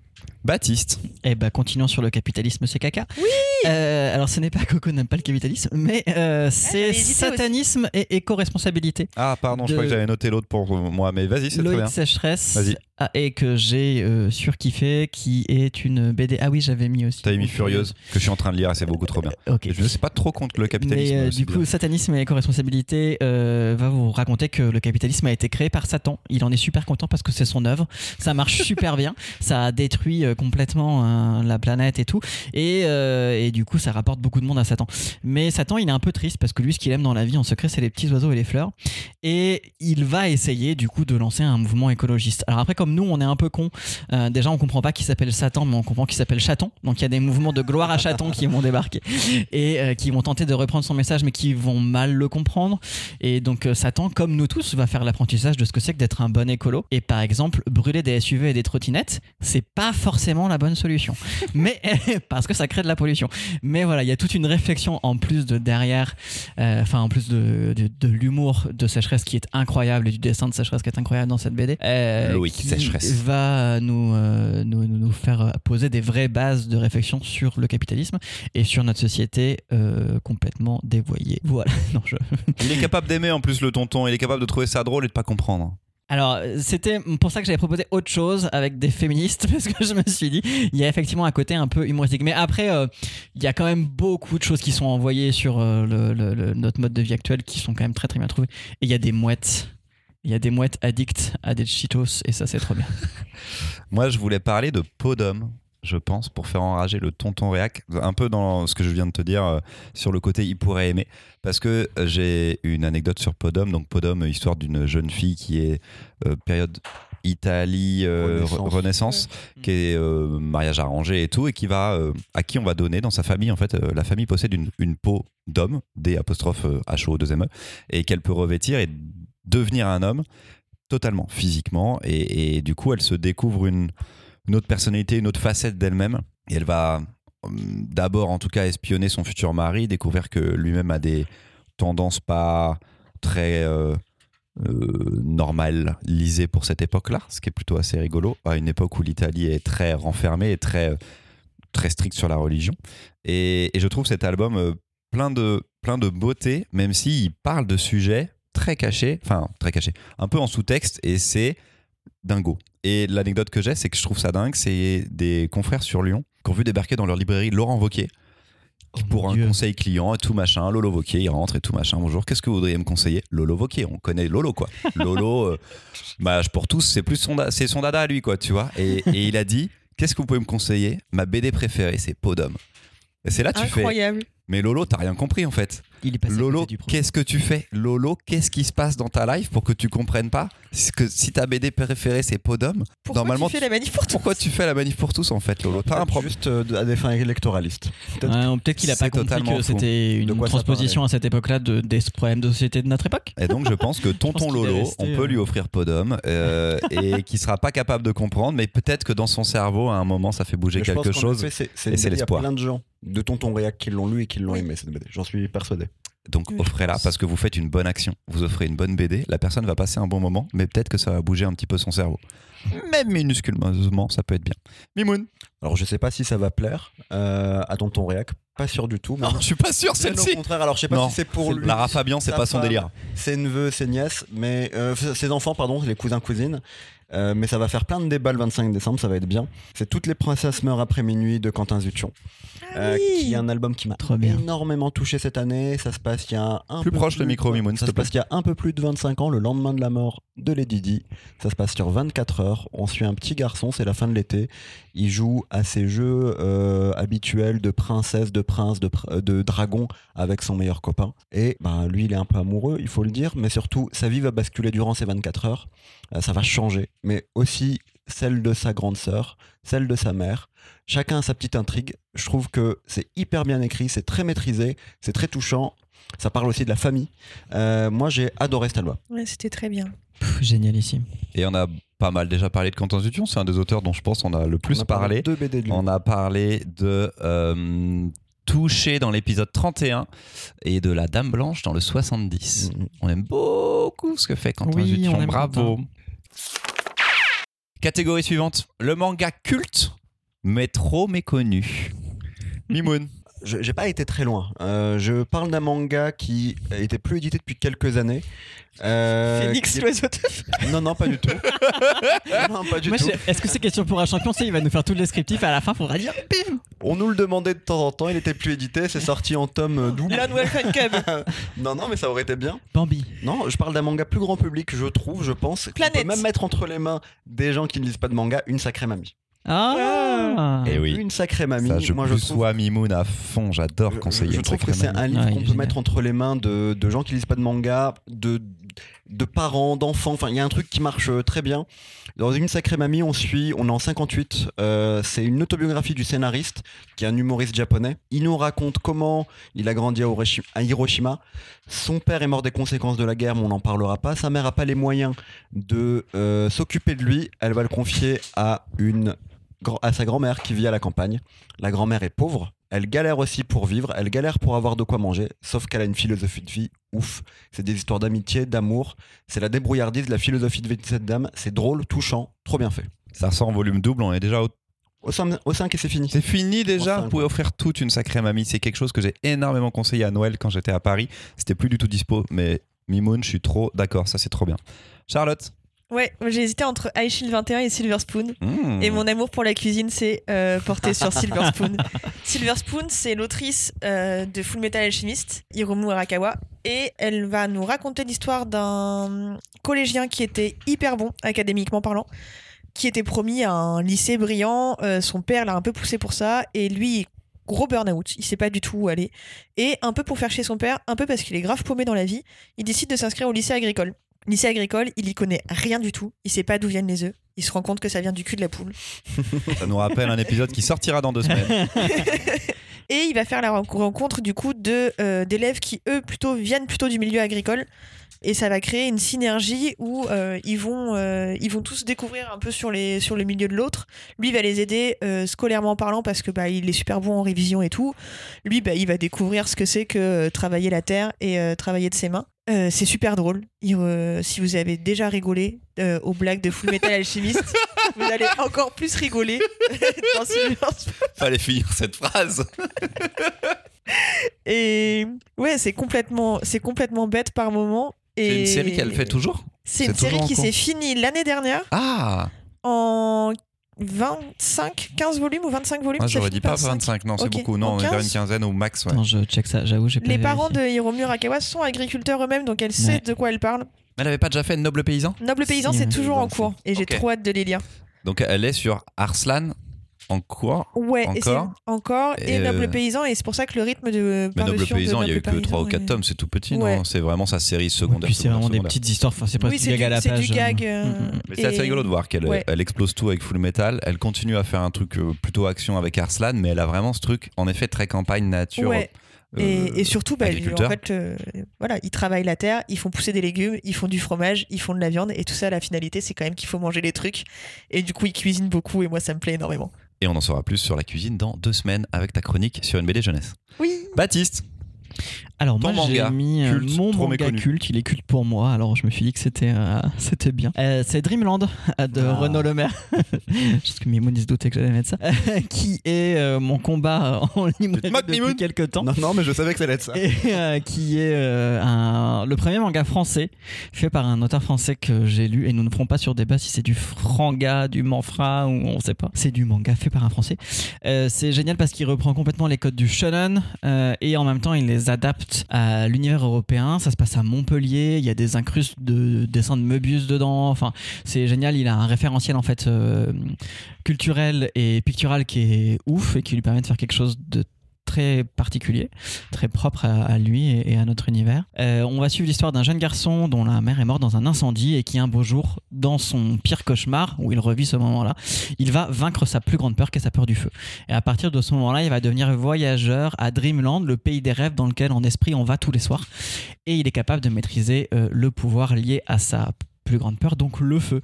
Baptiste. Eh ben, continuons sur le capitalisme, c'est caca. Oui Euh, Alors, ce n'est pas Coco n'aime pas le capitalisme, mais euh, c'est satanisme et éco-responsabilité. Ah, pardon, je De- crois que j'avais noté l'autre pour moi, mais vas-y, c'est très bien. Sécheresse Vas-y. Ah, et que j'ai euh, surkiffé, qui est une BD. Ah oui, j'avais mis aussi. T'avais mis Furieuse, que je suis en train de lire c'est beaucoup trop bien. Ok. Et je ne sais pas trop contre le capitalisme. Mais euh, du bien. coup, satanisme et éco-responsabilité euh, va vous raconter que le capitalisme a été créé par Satan. Il en est super content parce que c'est son œuvre. Ça marche super bien. Ça a détruit euh, complètement euh, la planète et tout. Et, euh, et du coup, ça rapporte beaucoup de monde à Satan. Mais Satan, il est un peu triste parce que lui, ce qu'il aime dans la vie en secret, c'est les petits oiseaux et les fleurs. Et il va essayer du coup de lancer un mouvement écologiste. Alors après, comme nous, on est un peu cons. euh, déjà, on comprend pas qu'il s'appelle Satan, mais on comprend qu'il s'appelle Chaton. Donc il y a des mouvements de gloire à Chaton qui vont débarquer et euh, qui vont tenter de reprendre son message, mais qui vont mal le comprendre. Et donc euh, Satan, comme nous tous, va faire l'apprentissage de ce que c'est que d'être un bon écolo. Et par exemple, brûler des SUV et des trottinettes, c'est pas forcément la bonne solution. mais parce que ça crée de la pollution. Mais voilà, il y a toute une réflexion en plus de derrière, enfin en plus de, de, de l'humour de Sécheresse qui est incroyable et du dessin de Sécheresse qui est incroyable dans cette BD. euh, Loïc qui Sécheresse. va nous, euh, nous, nous faire poser des vraies bases de réflexion sur le capitalisme et sur notre société euh, complètement dévoyée. Voilà. Non, je... Il est capable d'aimer en plus le tonton, il est capable de trouver ça drôle et de pas comprendre. Alors, c'était pour ça que j'avais proposé autre chose avec des féministes, parce que je me suis dit, il y a effectivement un côté un peu humoristique. Mais après, euh, il y a quand même beaucoup de choses qui sont envoyées sur euh, le- le- le- notre mode de vie actuel qui sont quand même très très bien trouvées. Et il y a des mouettes. Il y a des mouettes addictes à des Cheetos, et ça, c'est trop bien. Moi, je voulais parler de Podum, je pense, pour faire enrager le tonton réac, un peu dans ce que je viens de te dire euh, sur le côté il pourrait aimer. Parce que euh, j'ai une anecdote sur Podum. Donc, Podum, euh, histoire d'une jeune fille qui est euh, période Italie, Renaissance. Re- Renaissance, qui est mariage arrangé et tout, et qui va, à qui on va donner dans sa famille. En fait, la famille possède une, une peau d'homme, D apostrophe euh, H O 2 M E, et qu'elle peut revêtir et devenir un homme totalement physiquement. Et, du coup, elle se découvre une, autre personnalité, une autre facette d'elle-même. Et elle va hum, d'abord, en tout cas, espionner son futur mari, découvrir que lui-même a des tendances pas très euh, euh, normalisées pour cette époque-là, ce qui est plutôt assez rigolo, à une époque où l'Italie est très renfermée et très, très stricte sur la religion. Et, et je trouve cet album euh, plein, de, plein de beauté, même s'il parle de sujets très cachés, enfin très cachés, un peu en sous-texte, et c'est dingo. Et l'anecdote que j'ai, c'est que je trouve ça dingue, c'est des confrères sur Lyon qui ont vu débarquer dans leur librairie Laurent Wauquiez, qui Oh pour un Dieu. conseil client et tout machin, Lolo Wauquiez, il rentre et tout machin, bonjour, qu'est-ce que vous voudriez me conseiller? Lolo Wauquiez, on connaît Lolo quoi. Lolo, euh, bah, pour tous, c'est plus son, c'est son dada à lui quoi, tu vois. Et, et il a dit, qu'est-ce que vous pouvez me conseiller? Ma BD préférée, c'est Podum. Et c'est là tu fais, Incroyable. mais Lolo, t'as rien compris en fait. Il est passé à Lolo, qu'est-ce que tu fais Lolo, qu'est-ce qui se passe dans ta life pour que tu comprennes pas que si ta BD préférée c'est Podum, Pourquoi Normalement, tu fais la manif pour tout pourquoi tu fais la manif pour tous en fait, Lolo T'as un problème Juste euh, à des fins électoralistes. Peut-être Ouais, Peut-être qu'il a pas compris totalement que c'était une transposition à cette époque-là de, des problèmes de société de notre époque. Et donc je pense que tonton Lolo, resté, on peut euh, lui offrir Podum euh, et qui sera pas capable de comprendre, mais peut-être que dans son cerveau à un moment ça fait bouger Mais quelque chose. effet, c'est- c'est et c'est BD, Il y a l'espoir. plein de gens de Tonton Réac qui l'ont lu et qui l'ont aimé cette BD. J'en suis persuadé. Donc Oui, offrez-la parce que vous faites une bonne action. Vous offrez une bonne BD, la personne va passer un bon moment, mais peut-être que ça va bouger un petit peu son cerveau. Même minusculement, ça peut être bien. Mimoun Alors je sais pas si ça va plaire euh, à Tonton Réac, pas sûr du tout. Mais Non, je suis pas sûr Bien au celle-ci. contraire, alors je sais pas Non, si c'est pour lui. Lara Fabian, c'est pas son femme, délire. Ses neveux, ses nièces, mais euh, ses enfants, pardon, les cousins cousines. Euh, mais ça va faire plein de débats le 25 décembre, ça va être bien. C'est Toutes les princesses meurent après minuit de Quentin Zution, Ah euh, oui. qui est un album qui m'a énormément touché cette année. Ça se passe il y a un Plus peu proche le micro, Mimoun, Ça s'il se te plaît. passe il y a un peu plus de 25 ans, le lendemain de la mort de Lady Di. Ça se passe sur 24 heures. On suit un petit garçon, c'est la fin de l'été. Il joue à ses jeux euh, habituels de princesse, de prince, de, pr- de dragon avec son meilleur copain. Et ben, lui, il est un peu amoureux, il faut le dire, mais surtout, sa vie va basculer durant ces 24 heures. Euh, ça va changer, mais aussi celle de sa grande sœur, celle de sa mère. Chacun a sa petite intrigue. Je trouve que c'est hyper bien écrit, c'est très maîtrisé, c'est très touchant. Ça parle aussi de la famille. Euh, moi, j'ai adoré cet album. Ouais, c'était très bien. Pff, génialissime. Et on a pas mal déjà parlé de Quentin Zution, c'est un des auteurs dont je pense on a le plus On a parlé parlé. de BD de lui. On a parlé de euh, Touché dans l'épisode 31 et de La Dame Blanche dans le 70. Mhm. On aime beaucoup ce que fait Quentin Oui, Zution. Bravo. Quentin. Catégorie suivante, le manga culte mais trop méconnu. Mimoun. Je- J'ai pas été très loin. Euh, je parle d'un manga qui était plus édité depuis quelques années. Euh, Phoenix, qui est- l'oiseau de Non, non, pas du tout. non, pas du Moi, tout. je- Est-ce que c'est question pour un champion il va nous faire tout le descriptif et à la fin, faudra dire bim On nous le demandait de temps en temps. Il était plus édité. C'est sorti en tome euh, double. Lanwell Fan Cub. Non, non, mais ça aurait été bien. Bambi. Non, je parle d'un manga plus grand public, je trouve, je pense. Planète. peut même mettre entre les mains des gens qui ne lisent pas de manga une sacrée mamie. Ah Eh oui. Une sacrée mamie. Ça, je moi, je trouve, sois Mimoun à fond. J'adore je- conseiller je une trouve que sacrée c'est un livre Ouais, qu'on peut génial. mettre entre les mains de, de gens qui lisent pas de manga, de, de parents, d'enfants. Enfin, il y a un truc qui marche euh, très bien. Dans une sacrée mamie, on suit, on est en 58. euh, c'est une autobiographie du scénariste, qui est un humoriste japonais. Il nous raconte comment il a grandi à Hiroshi- à Hiroshima. Son père est mort des conséquences de la guerre, mais on n'en parlera pas. Sa mère n'a pas les moyens de euh, s'occuper de lui. Elle va le confier à une à sa grand-mère qui vit à la campagne. La grand-mère est pauvre, elle galère aussi pour vivre, elle galère pour avoir de quoi manger, sauf qu'elle a une philosophie de vie ouf. C'est des histoires d'amitié, d'amour, c'est la débrouillardise, la philosophie de vie de cette dame, c'est drôle, touchant, trop bien fait. Ça sort en volume double. On est déjà au Au 5, au cinq et c'est fini. C'est fini déjà. Vous pouvez offrir toute une sacrée mamie. C'est quelque chose que j'ai énormément conseillé à Noël quand j'étais à Paris. C'était plus du tout dispo, mais Mimoun, je suis trop d'accord. Ça, c'est trop bien. Charlotte. Ouais, j'ai hésité entre High Shield 21 et Silver Spoon. Mmh. Et mon amour pour la cuisine, c'est euh, porté sur Silver Spoon. Silver Spoon, c'est l'autrice euh, de Full Metal Alchemist, Hiromu Arakawa. Et elle va nous raconter l'histoire d'un collégien qui était hyper bon, académiquement parlant, qui était promis à un lycée brillant. Euh, son père l'a un peu poussé pour ça. Et lui, gros burn-out, il sait pas du tout où aller. Et un peu pour faire chier son père, un peu parce qu'il est grave paumé dans la vie, il décide de s'inscrire au lycée agricole. Lycée agricole, il y connaît rien du tout. Il sait pas d'où viennent les œufs. Il se rend compte que ça vient du cul de la poule. Ça nous rappelle un épisode qui sortira dans deux semaines. Et il va faire la ren- rencontre du coup de euh, d'élèves qui eux plutôt viennent plutôt du milieu agricole. Et ça va créer une synergie où euh, ils vont euh, ils vont tous découvrir un peu sur les sur le milieu de l'autre. Lui va les aider scolairement parlant parce que bah il est super bon en révision et tout. Lui bah il va découvrir ce que c'est que travailler la terre et travailler de ses mains. C'est super drôle. Si vous avez déjà rigolé euh, aux blagues de Full Metal Alchemist, vous allez encore plus rigoler dans Silver Fallait finir cette phrase. Et ouais, c'est complètement, c'est complètement bête par moment. Et C'est une série qu'elle fait toujours? C'est c'est une série qui s'est finie l'année dernière Ah en 25, 15 volumes ou 25 volumes. Moi, ça j'aurais dit pas par cinq. 25, non, c'est beaucoup. Non, on est vers 15. une quinzaine au max. ouais. Attends, je check ça, j'avoue, j'ai pas Les parents de Hiromu Arakawa sont agriculteurs eux-mêmes, donc elle sait Ouais. de quoi elle parle. Elle avait pas déjà fait Noble Paysan? Noble Paysan, Si, c'est toujours en cours. Et j'ai Ok. trop hâte de les lire. Donc elle est sur Arslan en cours. Ouais, et c'est- Encore encore. Et, Et, euh, Noble Paysan, et c'est pour ça que le rythme de. Mais Noble de Paysan, il y a eu Noble que 3 ou Paysan 4 est- tomes, c'est tout petit, Ouais. non C'est vraiment sa série secondaire. puis c'est secondaire, vraiment des secondaire. petites histoires, enfin, c'est presque Oui, du c'est gag à du, la c'est page. du gag. euh, euh, mm, mm. Mais c'est assez et- rigolo de voir qu'elle Ouais. elle explose tout avec Full Metal. Elle continue à faire un truc euh, plutôt action avec Arslan, mais elle a vraiment ce truc, en effet, très campagne, nature. Ouais. Euh, Et, et surtout, bah, lui, en fait, euh, voilà, ils travaillent la terre, ils font pousser des légumes, ils font du fromage, ils font de la viande, et tout ça, la finalité, c'est quand même qu'il faut manger les trucs. Et du coup, ils cuisinent beaucoup, et moi, ça me plaît énormément. Et on en saura plus sur la cuisine dans deux semaines avec ta chronique sur une BD jeunesse. Oui. Baptiste, Alors Ton moi j'ai mis euh, culte, mon manga culte, il est culte pour moi, alors je me suis dit que c'était euh, c'était bien. Euh, c'est Dreamland de Ah. Renaud Lemaire, parce que Mimoun se doutait que j'allais mettre ça, qui est mon combat en librairie depuis Mimoun quelques temps. Non, non, mais je savais que ça allait être ça. Et qui est un- le premier manga français fait par un auteur français que j'ai lu et nous ne ferons pas sur débat si c'est du franga, du manfra ou on sait pas. C'est du manga fait par un français. C'est génial parce qu'il reprend complètement les codes du shonen et en même temps il les adapte à l'univers européen. Ça se passe à Montpellier, il y a des incrustes de dessins de Möbius dedans. Enfin, c'est génial. Il a un référentiel en fait euh, culturel et pictural qui est ouf et qui lui permet de faire quelque chose de très particulier, très propre à, lui et, et à notre univers. Euh, on va suivre l'histoire d'un jeune garçon dont la mère est morte dans un incendie et qui un beau jour, dans son pire cauchemar, où il revit ce moment-là, il va vaincre sa plus grande peur qui est sa peur du feu. Et à partir de ce moment-là, il va devenir voyageur à Dreamland, le pays des rêves dans lequel en esprit on va tous les soirs. Et il est capable de maîtriser euh, le pouvoir lié à sa plus grande peur, donc le feu.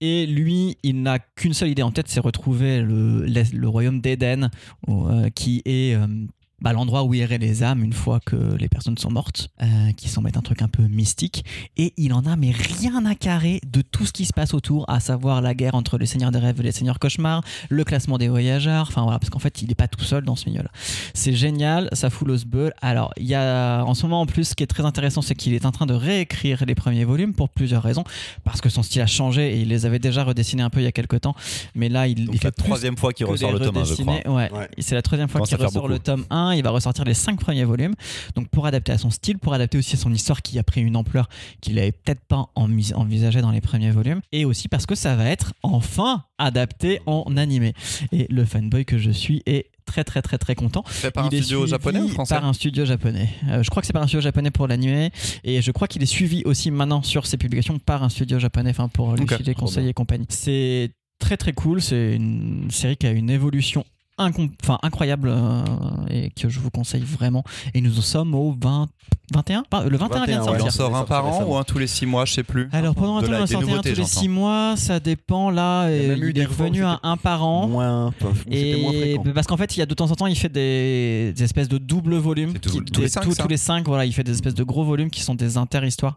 Et lui, il n'a qu'une seule idée en tête, c'est retrouver le, royaume d'Éden, euh, qui est euh, bah, l'endroit où iraient les âmes une fois que les personnes sont mortes, euh, qui semble être un truc un peu mystique. Et il en a mais rien à carrer de tout ce qui se passe autour, à savoir la guerre entre les seigneurs des rêves et les seigneurs cauchemars, le classement des voyageurs, enfin voilà, parce qu'en fait il n'est pas tout seul dans ce milieu-là. C'est génial, ça fout le sbeul. Alors il y a en ce moment en plus ce qui est très intéressant, c'est qu'il est en train de réécrire les premiers volumes pour plusieurs raisons, parce que son style a changé et il les avait déjà redessinés un peu il y a quelques temps, mais là il, Donc il la fait plus troisième fois qu'il ressort le tome 1, je crois. redessiner. Ouais. Ouais. C'est la troisième fois qu'il ressort beaucoup. le tome 1. Il va ressortir les cinq premiers volumes. Donc pour adapter à son style, pour adapter aussi à son histoire qui a pris une ampleur qu'il n'avait peut-être pas envis- envisagé dans les premiers volumes. Et aussi parce que ça va être enfin adapté en animé. Et le fanboy que je suis est très très très très content. Fait par un Il studio japonais ou français Par un studio japonais. Euh, je crois que c'est par un studio japonais pour l'animé. Et je crois qu'il est suivi aussi maintenant sur ses publications par un studio japonais, enfin pour lui Ok, filer trop conseils et compagnie. C'est très très cool. C'est une série qui a une évolution enfin, incroyable euh, et que je vous conseille vraiment. Et nous en sommes au 20, 21 Pas- Le 21, vient de 21, ouais. Il sortir. en sort un par an ou un tous les 6 mois, je sais plus. Alors pendant un temps, on en sortait un tous les j'entends. 6 mois, ça dépend là. Il même eu il est revenu à un par an. Moins, Et parce qu'en fait, il y a de temps en temps, il fait des, des espèces de double volumes. C'est tout- qui- tous les des- cinq, tous- ça tous les cinq, voilà, il fait des espèces de gros volumes qui sont des inter-histoires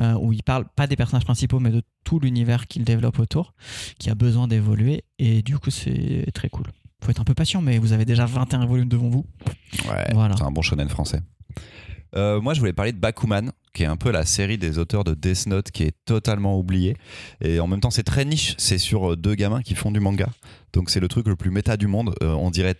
euh, où il parle pas des personnages principaux, mais de tout l'univers qu'il développe autour, qui a besoin d'évoluer. Et du coup, c'est très cool. Faut être un peu patient, mais vous avez déjà 21 volumes devant vous. Ouais, Voilà. c'est un bon shonen français. Euh, moi, je voulais parler de Bakuman, qui est un peu la série des auteurs de Death Note qui est totalement oubliée. Et en même temps, c'est très niche. C'est sur euh, deux gamins qui font du manga. Donc, c'est le truc le plus méta du monde. Euh, on dirait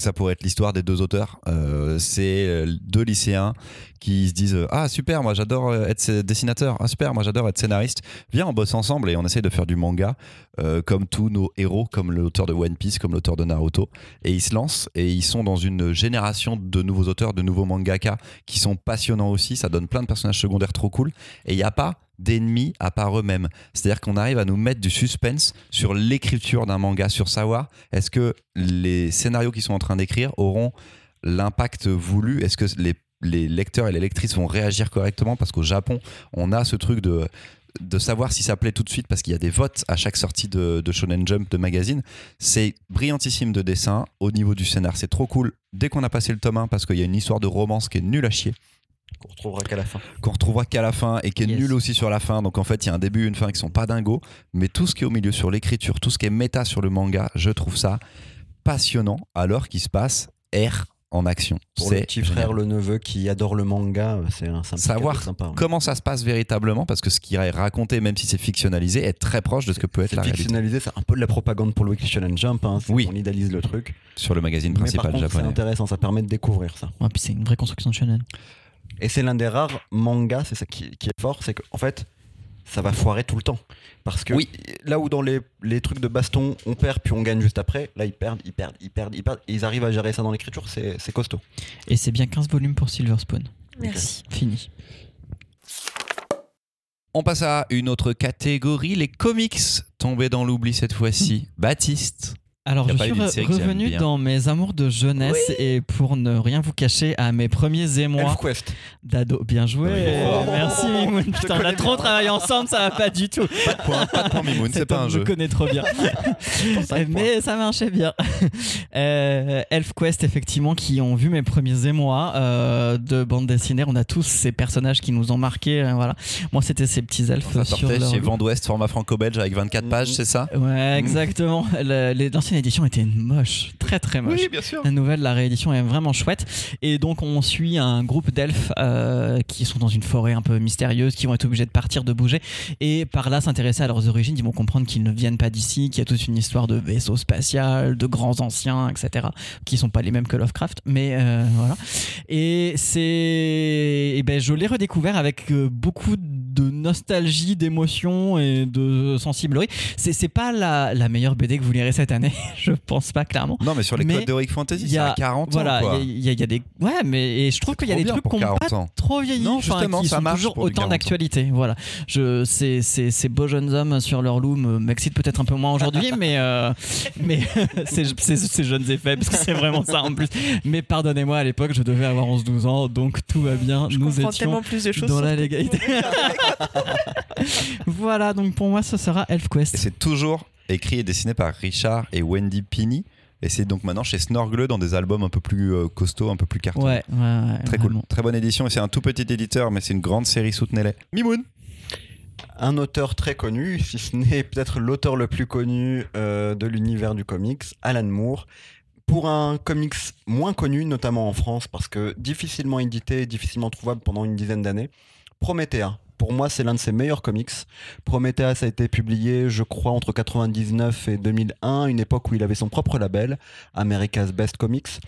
ça pourrait être l'histoire des deux auteurs. Euh, c'est euh, deux lycéens qui se disent Ah, super, moi j'adore euh, être dessinateur. Ah, super, moi j'adore être scénariste. Viens, on bosse ensemble et on essaye de faire du manga euh, comme tous nos héros, comme l'auteur de One Piece, comme l'auteur de Naruto et ils se lancent et ils sont dans une génération de nouveaux auteurs, de nouveaux mangaka qui sont passionnants aussi. Ça donne plein de personnages secondaires trop cool et il n'y a pas d'ennemis à part eux-mêmes. C'est-à-dire qu'on arrive à nous mettre du suspense sur l'écriture d'un manga, sur savoir est-ce que les scénarios qu'ils sont en train d'écrire auront l'impact voulu Est-ce que les, lecteurs et les lectrices vont réagir correctement Parce qu'au Japon, on a ce truc de de savoir si ça plaît tout de suite parce qu'il y a des votes à chaque sortie de, de Shonen Jump de magazine. C'est brillantissime de dessin au niveau du scénar. C'est trop cool. Dès qu'on a passé le tome 1 parce qu'il y a une histoire de romance qui est nulle à chier Qu'on retrouvera qu'à la fin. qu'on retrouvera qu'à la fin et qui est Yes. nulle aussi sur la fin donc en fait il y a un début et une fin qui sont pas dingos mais tout ce qui est au milieu sur l'écriture tout ce qui est méta sur le manga je trouve ça passionnant alors qu'il se passe R en action Pour le c'est petit génial. frère, le neveu qui adore le manga, c'est un, Savoir sympa. ouais. comment ça se passe véritablement parce que ce qui est raconté même si c'est fictionnalisé est très proche de ce que peut être C'est la réalité fictionnalisé, c'est un peu de la propagande pour le Weekly Shonen Jump. hein, Oui. On idéalise le truc. sur le magazine Mais par principal contre, c'est japonais intéressant, ça permet de découvrir ça. Ouais, puis c'est une vraie construction de shonen. Et c'est l'un des rares mangas, c'est ça qui, qui est fort, c'est qu'en fait, ça va foirer tout le temps. Parce que Oui. là où dans les, les trucs de baston, on perd puis on gagne juste après, là ils perdent, ils perdent, ils perdent, ils perdent. Et ils arrivent à gérer ça dans l'écriture, c'est c'est costaud. Et c'est bien 15 volumes pour Silver Spoon. Merci. Fini. On passe à une autre catégorie, les comics tombés dans l'oubli cette fois-ci. Baptiste. Alors, je suis re- revenu dans mes amours de jeunesse et pour ne rien vous cacher à mes premiers émois d'ado. Bien joué, Oh. merci Mimoun. Putain, on a connais trop travaillé ensemble, ça va pas du tout. Pas de point, pas de point Mimoun, c'est pas un jeu. connaît trop bien. Mais ça marchait bien. Euh, ElfQuest, effectivement, qui ont vu mes premiers émois euh, de bande dessinée. On a tous ces personnages qui nous ont marqués. euh, voilà. Moi, c'était ces petits elfes Ça sur sortait leur chez. Vent d'Ouest, format franco-belge avec 24 pages, Mhm. c'est ça? Ouais, exactement. Le- les- L'ancienne édition était moche, très très moche. bien sûr. La nouvelle, la réédition est vraiment chouette. Et donc, on suit un groupe d'elfes euh, qui sont dans une forêt un peu mystérieuse, qui vont être obligés de partir, de bouger. Et par là, s'intéresser à leurs origines. Ils vont comprendre qu'ils ne viennent pas d'ici, qu'il y a toute une histoire de vaisseau spatial, de grands anciens, etc. Qui sont pas les mêmes que Lovecraft. Mais euh, voilà. Et c'est. Et ben, je l'ai redécouvert avec euh, beaucoup de nostalgie, d'émotion et de sensiblerie. C'est c'est pas la, la meilleure BD que vous lirez cette année. je pense pas, clairement. Non, mais sur les Mais codes d'Heroic Fantasy, il y c'est a- à 40 Voilà, ans. quoi. il y, a- il y a des. Ouais, mais et je trouve qu'il y a des trucs 40 pas ans. trop vieilli, Non, justement, qui ça sont marche toujours autant 40 ans. d'actualité. Voilà. Je, ces, ces, ces beaux jeunes hommes sur leur loup me- m'excitent peut-être un peu moins aujourd'hui, mais, euh, mais ces, ces- jeunes effets, parce que c'est vraiment ça en plus. Mais pardonnez-moi, à l'époque, je devais avoir 11-12 ans, donc tout va bien. Je Nous étions tellement plus de choses. dans la légalité. voilà, donc pour moi, ce sera Et ElfQuest. c'est toujours écrit et dessiné par Richard et Wendy Pini. Et c'est donc maintenant chez Snorgle dans des albums un peu plus euh, costauds, un peu plus cartons. Ouais, ouais, ouais, Très cool. Très bonne édition. Et c'est un tout petit éditeur, mais c'est une grande série. Soutenez-les. Mimoun Un auteur très connu, si ce n'est peut-être l'auteur le plus connu euh, de l'univers du comics, Alan Moore. Pour un comics moins connu, notamment en France, parce que difficilement édité et difficilement trouvable pendant une dizaine d'années, Promethea. Pour moi, c'est l'un de ses meilleurs comics. Prometheus a été publié, je crois, entre 99 et 2001, une époque où il avait son propre label, America's Best Comics.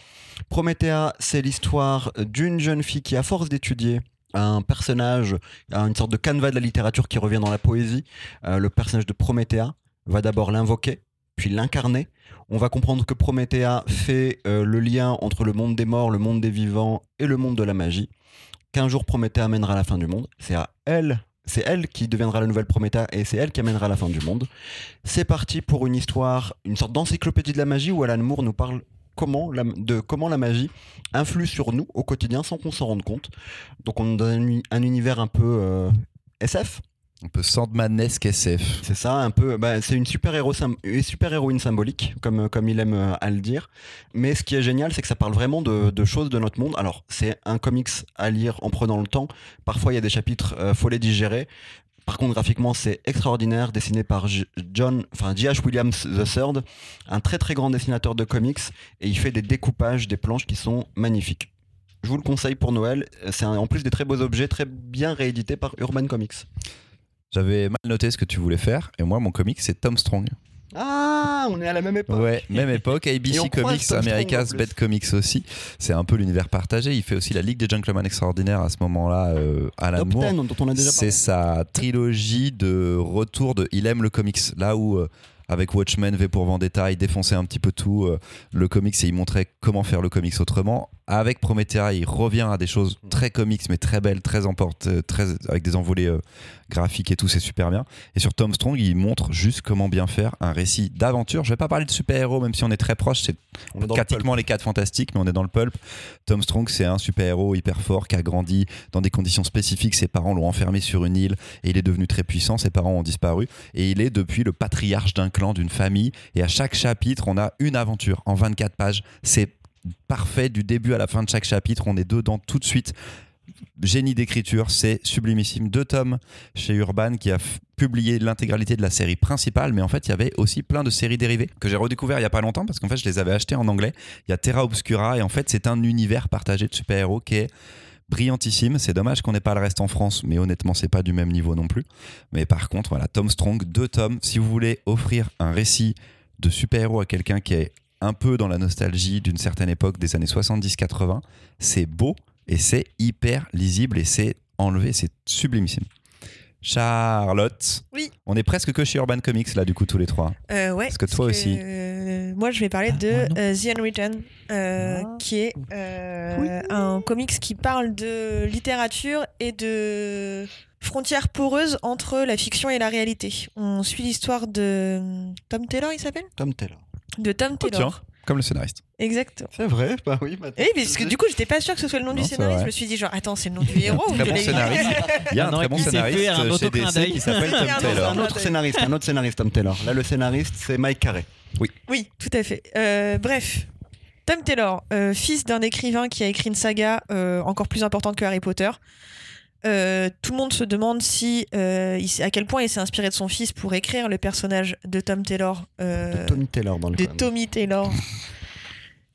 Promethea, c'est l'histoire d'une jeune fille qui, à force d'étudier un personnage, une sorte de canevas de la littérature qui revient dans la poésie, euh, le personnage de Promethea va d'abord l'invoquer, puis l'incarner. On va comprendre que Promethea fait euh, le lien entre le monde des morts, le monde des vivants et le monde de la magie. Qu'un jour Promethea amènera la fin du monde. C'est à elle, c'est elle qui deviendra la nouvelle Promethea et c'est elle qui amènera la fin du monde. C'est parti pour une histoire, une sorte d'encyclopédie de la magie où Alan Moore nous parle de comment la magie influe sur nous au quotidien sans qu'on s'en rende compte. Donc on est dans un univers un peu euh, SF, Un peu Sandmanesque SF. c'est ça, un peu. bah, c'est une super héros, super héroïne symbolique, comme comme il aime euh, à le dire. Mais ce qui est génial, c'est que ça parle vraiment de, choses de notre monde. Alors, c'est un comics à lire en prenant le temps. Parfois, il y a des chapitres, euh, faut les digérer. Par contre, graphiquement, c'est extraordinaire, dessiné par John, enfin J.H. Williams III, un très très grand dessinateur de comics, et il fait des découpages, des planches qui sont magnifiques. Je vous le conseille pour Noël. C'est en plus des très beaux objets, très bien réédités par Urban Comics. J'avais mal noté ce que tu voulais faire. Et moi, mon comic, c'est Tom Strong. Ah, on est à la même époque. Ouais, même époque. ABC Comics, America's. Bad Comics aussi. C'est un peu l'univers partagé. Il fait aussi la Ligue des Gentlemen Extraordinaires à ce moment-là, euh, Alan Top Moore. 10 dont on a déjà C'est sa trilogie de retour de Il aime le comics. Là où, euh, avec Watchmen, V pour Vendetta, il défonçait un petit peu tout. euh, le comics et il montrait comment faire le comics autrement. Avec Promethea, il revient à des choses très comics, mais très belles, très emportes, euh, très, avec des envolées euh, graphiques et tout, c'est super bien. Et sur Tom Strong, il montre juste comment bien faire un récit d'aventure. Je vais pas parler de super-héros, même si on est très proche, c'est dans le pratiquement les quatre fantastiques, mais on est dans le pulp. Tom Strong, c'est un super-héros hyper fort qui a grandi dans des conditions spécifiques. Ses parents l'ont enfermé sur une île et il est devenu très puissant. Ses parents ont disparu et il est depuis le patriarche d'un clan, d'une famille. Et à chaque chapitre, on a une aventure en 24 pages. C'est parfait du début à la fin de chaque chapitre. On est dedans tout de suite. Génie d'écriture, c'est sublimissime. Deux tomes chez Urban qui a publié l'intégralité de la série principale, mais en fait, il y avait aussi plein de séries dérivées que j'ai redécouvert il y a pas longtemps parce qu'en fait, je les avais achetées en anglais. Il y a Terra Obscura et en fait, c'est un univers partagé de super-héros qui est brillantissime. C'est dommage qu'on n'ait pas le reste en France, mais honnêtement, c'est pas du même niveau non plus. Mais par contre, voilà, Tom Strong, deux tomes. Si vous voulez offrir un récit de super-héros à quelqu'un qui est un peu dans la nostalgie d'une certaine époque des années 70-80, c'est beau et c'est hyper lisible et c'est enlevé, c'est sublimissime. Charlotte, Oui. on est presque que chez Urban Comics là du coup tous les trois. Euh, ouais, Parce que toi aussi. euh, moi, je vais parler Ah, de euh, The Unwritten, euh, Ah. qui est euh, un comics qui parle de littérature et de frontières poreuses entre la fiction et la réalité. On suit l'histoire de Tom Taylor, il s'appelle? Tom Taylor. De Tom Oh, Taylor. tiens, comme le scénariste. Exactement. C'est vrai, bah oui. bah, Et parce que du coup, j'étais pas sûre que ce soit le nom Non, du scénariste. Je me suis dit, genre, attends, c'est le nom du héros ou de bon scénariste. Il y a un très bon scénariste un chez DC qui s'appelle Tom Taylor. un autre scénariste, un autre scénariste, Tom Taylor. Là, le scénariste, c'est Mike Carey. Oui, tout à fait. Euh, bref, Tom Taylor, euh, fils d'un écrivain qui a écrit une saga euh, encore plus importante que Harry Potter. Euh, tout le monde se demande si, euh, il à quel point il s'est inspiré de son fils pour écrire le personnage de Tom Taylor, euh, De Tommy Taylor dans le de. Tommy Taylor,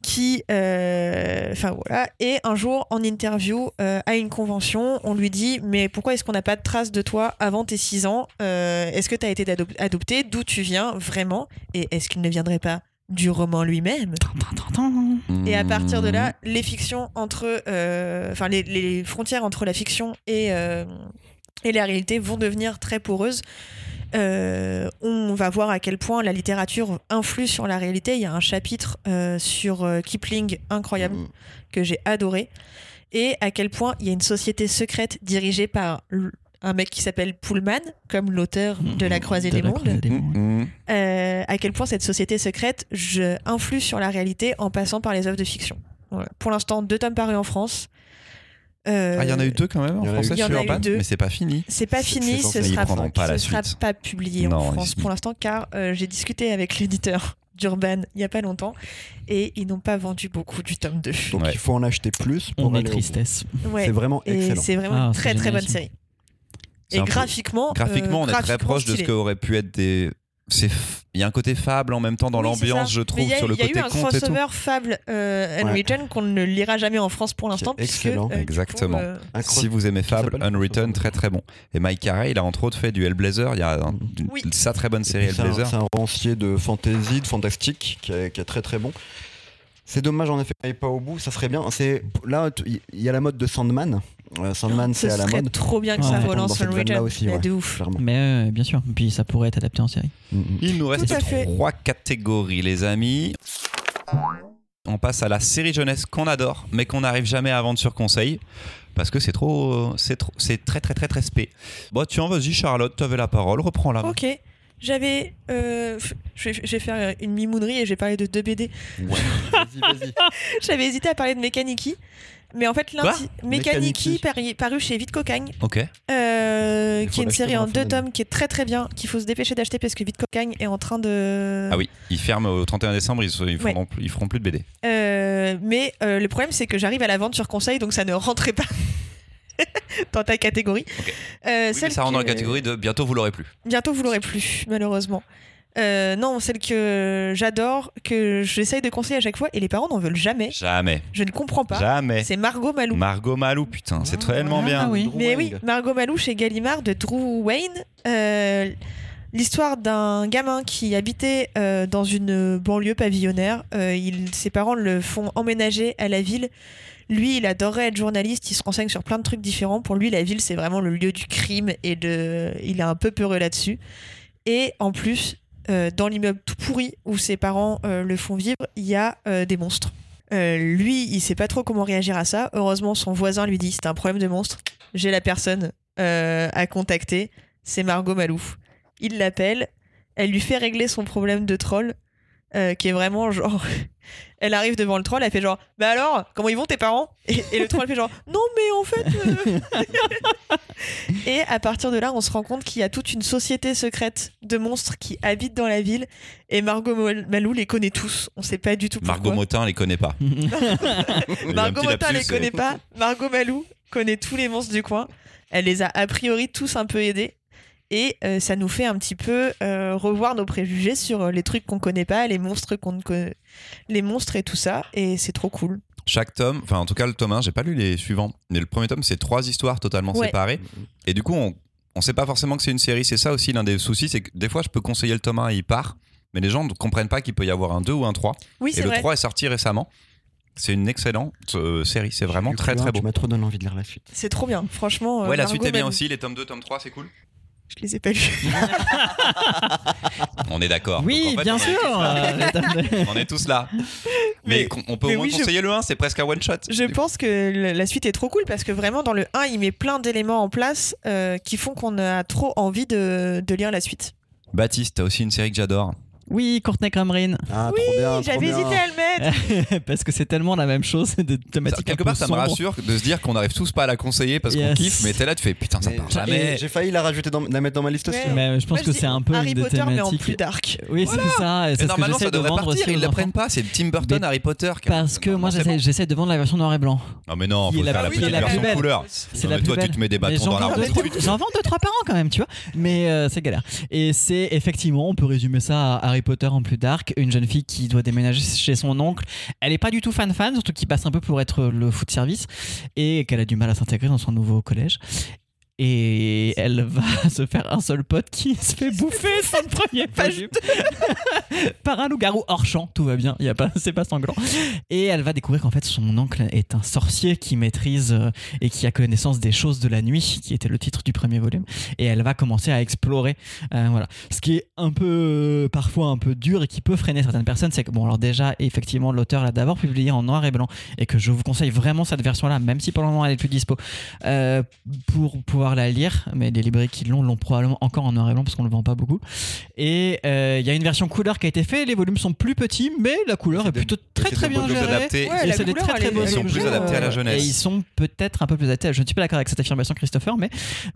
qui, enfin voilà, et un jour en interview à une convention, on lui dit mais pourquoi est-ce qu'on n'a pas de traces de toi avant tes 6 ans Est-ce que tu as été adop- adopté D'où tu viens vraiment? Et est-ce qu'il ne viendrait pas? Du roman lui-même. Et à partir de là, les fictions entre, euh, enfin les, les frontières entre la fiction et euh, et la réalité vont devenir très poreuses. Euh, on va voir à quel point la littérature influe sur la réalité. Il y a un chapitre euh, sur Kipling incroyable Mm. que j'ai adoré. Et à quel point il y a une société secrète dirigée par un mec qui s'appelle Pullman, comme l'auteur de La Croisée De des la Mondes. Croisée des Mondes. Mm, mm. Euh, à quel point cette société secrète je, influe sur la réalité en passant par les œuvres de fiction. Voilà. Pour l'instant, deux tomes parus en France. Euh, Ah, il y en a eu deux quand même en français il y en sur a eu Urban, deux. mais c'est pas fini. C'est pas fini, ce sera, pas ce sera pas publié Non, en France pour l'instant car euh, j'ai discuté avec l'éditeur d'Urban il y a pas longtemps et ils n'ont pas vendu beaucoup du tome 2. Donc Ouais. il faut en acheter plus pour On est aller bout. tristesse. Ouais. C'est vraiment Et excellent. c'est vraiment Ah, très très bonne série. Et graphiquement, Graphiquement, euh, on est très graphiquement proche de ce qu'aurait pu être des. C'est. f- Il y a un côté fable en même temps dans Oui, l'ambiance, je trouve, il y a- sur le Il y a côté eu un conte crossover Fable euh, Ouais. Unwritten qu'on ne lira jamais en France pour l'instant. Puisque, excellent. euh, coup, Exactement. euh, Si vous aimez Fable, Unwritten, très très bon. Et Mike Carey, il a entre autres fait du Hellblazer. Il y a un- une Oui. sa très bonne série puis C'est un, Hellblazer. c'est un romancier de fantasy, de fantastique, qui est, qui est très très bon. C'est dommage en effet, qu'il n'aille pas au bout. Ça serait bien. C'est là, il y a la mode de Sandman. Euh, Sandman, ce c'est à la mode. trop bien que Ouais. ça relance veine-là Unwritten. aussi, Mais ouais. de ouf. Clairement. Mais euh, bien sûr, puis ça pourrait être adapté en série. Mm, mm. Il nous reste trois catégories, les amis. On passe à la série jeunesse qu'on adore, mais qu'on n'arrive jamais à vendre sur conseil. Parce que c'est trop, c'est trop, c'est très très très très spé. Bon, tiens, vas-y Charlotte, tu avais la parole, reprends la. Ok. J'avais. euh, je, vais, je vais faire une mimounerie et j'ai parlé de deux BD. Ouais. Vas-y, vas-y. J'avais hésité à parler de Mechaniki. Mais en fait, Mechaniki Mechaniki. paru, paru chez Vite Cocagne, Ok. euh, qui est une série en deux tomes qui est très très bien, qu'il faut se dépêcher d'acheter parce que Vite Cocagne est en train de. Ah oui, ils ferment au 31 décembre, ils, ils, feront, ils feront plus de BD. Euh, mais euh, le problème, c'est que j'arrive à la vente sur conseil, donc ça ne rentrait pas dans ta catégorie. Euh, Oui, mais celle ça rentre dans la catégorie de bientôt vous l'aurez plus. Bientôt, vous l'aurez plus, malheureusement. Euh, non, celle que j'adore, que j'essaye de conseiller à chaque fois, et les parents n'en veulent jamais. Jamais. Je ne comprends pas. Jamais. C'est Margot Malou. Margot Malou, putain, c'est tellement Ah, bien. oui. Mais oui, Margot Malou chez Gallimard de Drew Wayne. Euh, L'histoire d'un gamin qui habitait euh, dans une banlieue pavillonnaire. Euh, il- ses parents le font emménager à la ville. Lui, il adorait être journaliste. Il se renseigne sur plein de trucs différents. Pour lui, la ville, c'est vraiment le lieu du crime et de... il est un peu peureux là-dessus. Et en plus, dans l'immeuble tout pourri où ses parents euh, le font vivre, il y a euh, des monstres. Euh, lui, il sait pas trop comment réagir à ça. Heureusement, son voisin lui dit c'est un problème de monstre. J'ai la personne euh, à contacter. C'est Margot Malouf. Il l'appelle. Elle lui fait régler son problème de troll, euh, qui est vraiment genre. Elle arrive devant le troll, elle fait genre Bah alors, comment ils vont tes parents? Et, et le troll fait genre Non, mais en fait. euh. et à partir de là, on se rend compte qu'il y a toute une société secrète de monstres qui habitent dans la ville. Et Margot Malou les connaît tous. On sait pas du tout pourquoi. Margot Motin, les connaît pas. Margot Motin les lapsus, connaît pas. Margot Malou connaît tous les monstres du coin. Elle les a a priori tous un peu aidés. Et euh, ça nous fait un petit peu euh, revoir nos préjugés sur euh, les trucs qu'on connaît pas, les monstres qu'on ne connaît, les monstres et tout ça. Et c'est trop cool. Chaque tome, enfin en tout cas le tome 1, j'ai pas lu les suivants, mais le premier tome c'est trois histoires totalement Ouais. séparées. Et du coup, on, on sait pas forcément que c'est une série. C'est ça aussi l'un des soucis, c'est que des fois je peux conseiller le tome 1 et il part, mais les gens ne comprennent pas qu'il peut y avoir un 2 ou un 3. Oui, Et le vrai. 3 est sorti récemment. C'est une excellente euh, série, c'est vraiment très très Tu beau. m'as trop donné envie de lire la suite. C'est trop bien. Franchement. euh, Ouais, la Margot suite est bien aussi, les tomes 2, tome 3, c'est cool. Je les ai pas lus. On est d'accord. Oui, Donc, en fait, bien on sûr. euh, On est tous là. Mais, on peut mais au moins oui, je- conseiller le 1, c'est presque un one shot. Je pense que la suite est trop cool parce que vraiment dans le 1, il met plein d'éléments en place euh, qui font qu'on a trop envie de, de lire la suite. Baptiste, t'as aussi une série que j'adore. Oui, Courtney Crumrin. Ah, trop bien. trop J'avais hésité à le mettre. Parce que c'est tellement la même chose de Ça, thématique. quelque part, ça me rassure de se dire qu'on n'arrive tous pas à la conseiller parce qu'on kiffe, mais t'es là, tu fais putain, ça j'ai- jamais. J'ai failli la rajouter dans, la mettre dans ma liste aussi. Ouais. hein. Mais je pense Moi, que c'est un peu Harry une des Potter, mais en plus dark. Oui, c'est ça. et Mais C'est ce que normalement, ça de devrait partir. Ils enfants. prennent pas. C'est Tim Burton, Mais Harry Potter. Parce que moi, j'essaie de vendre la version noir et blanc. Non, mais non, faut faire la plus- petite version belle. couleur. C'est la plus toi, belle. tu te mets des bâtons j'en dans la roue. J'en vends deux trois par an quand même, tu vois. Mais euh, c'est galère. Et c'est effectivement, on peut résumer ça à Harry Potter en plus dark, une jeune fille qui doit déménager chez son oncle. Elle est pas du tout fan fan, surtout qu'il passe un peu pour être le foot service et qu'elle a du mal à s'intégrer dans son nouveau collège. Et elle va se faire un seul pote qui se fait bouffer son premier volume par un loup-garou hors champ. Tout va bien, y a pas, c'est pas sanglant. Et elle va découvrir qu'en fait son oncle est un sorcier qui maîtrise euh, et qui a connaissance des choses de la nuit, qui était le titre du premier volume. Et elle va commencer à explorer. euh, voilà. Ce qui est un peu, euh, parfois un peu dur et qui peut freiner certaines personnes, c'est que, bon, alors déjà, effectivement, l'auteur l'a d'abord publié en noir et blanc et que je vous conseille vraiment cette version-là, même si pour le moment elle est plus dispo, euh, pour pouvoir la lire. Mais les librairies qui l'ont l'ont probablement encore en noir et blanc parce qu'on le vend pas beaucoup. Et euh, il y a une version couleur qui a été faite les volumes sont plus petits, mais la couleur C'est est des- plutôt très c'est très des bien gérée. Ouais, Et la c'est des couleur, très très beaux Ils sont plus adaptés à la jeunesse. Et ils sont peut-être un peu plus adaptés. Je ne suis pas d'accord avec cette affirmation, Christopher, mais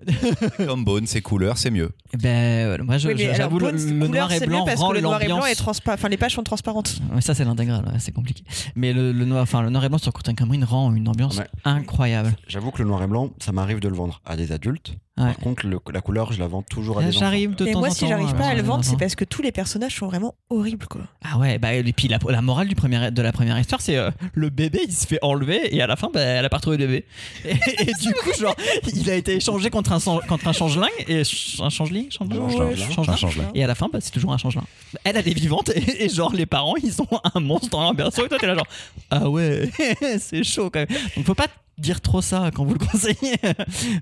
Comme Bone, ses couleurs, c'est mieux. ben, moi je- Oui, mais alors, j'avoue le, couleur, noir et c'est blanc parce rend que le noir et blanc l'ambiance. est transparent. Enfin, les pages sont transparentes. Ouais, ça c'est l'intégral, ouais, c'est compliqué. Mais le, le noir, enfin le noir et blanc sur Courtin Cameron rend une ambiance incroyable. J'avoue que le noir et blanc, ça m'arrive de le vendre à des adultes. Ouais. Par contre, le- la couleur, je la vends toujours à Ah, des enfants. J'arrive de Et temps moi, en si temps, j'arrive euh, pas à le vendre, c'est parce que tous les personnages sont vraiment horribles, quoi. Ah ouais, bah, et puis la, la morale du premier, de la première histoire, c'est euh, le bébé, il se fait enlever et à la fin, bah, elle a pas retrouvé le bébé. Et, et du coup, genre, il a été échangé contre un, contre un changeling et un changeling, changeling, Un Ouais, changelin. changelin. Un changelin. Et à la fin, bah, c'est toujours un changelin. Elle, elle est vivante et, et genre, les parents, ils ont un monstre dans leur berceau et toi, t'es là, genre, ah ouais, c'est chaud quand même. Donc, faut pas dire trop ça quand vous le conseillez.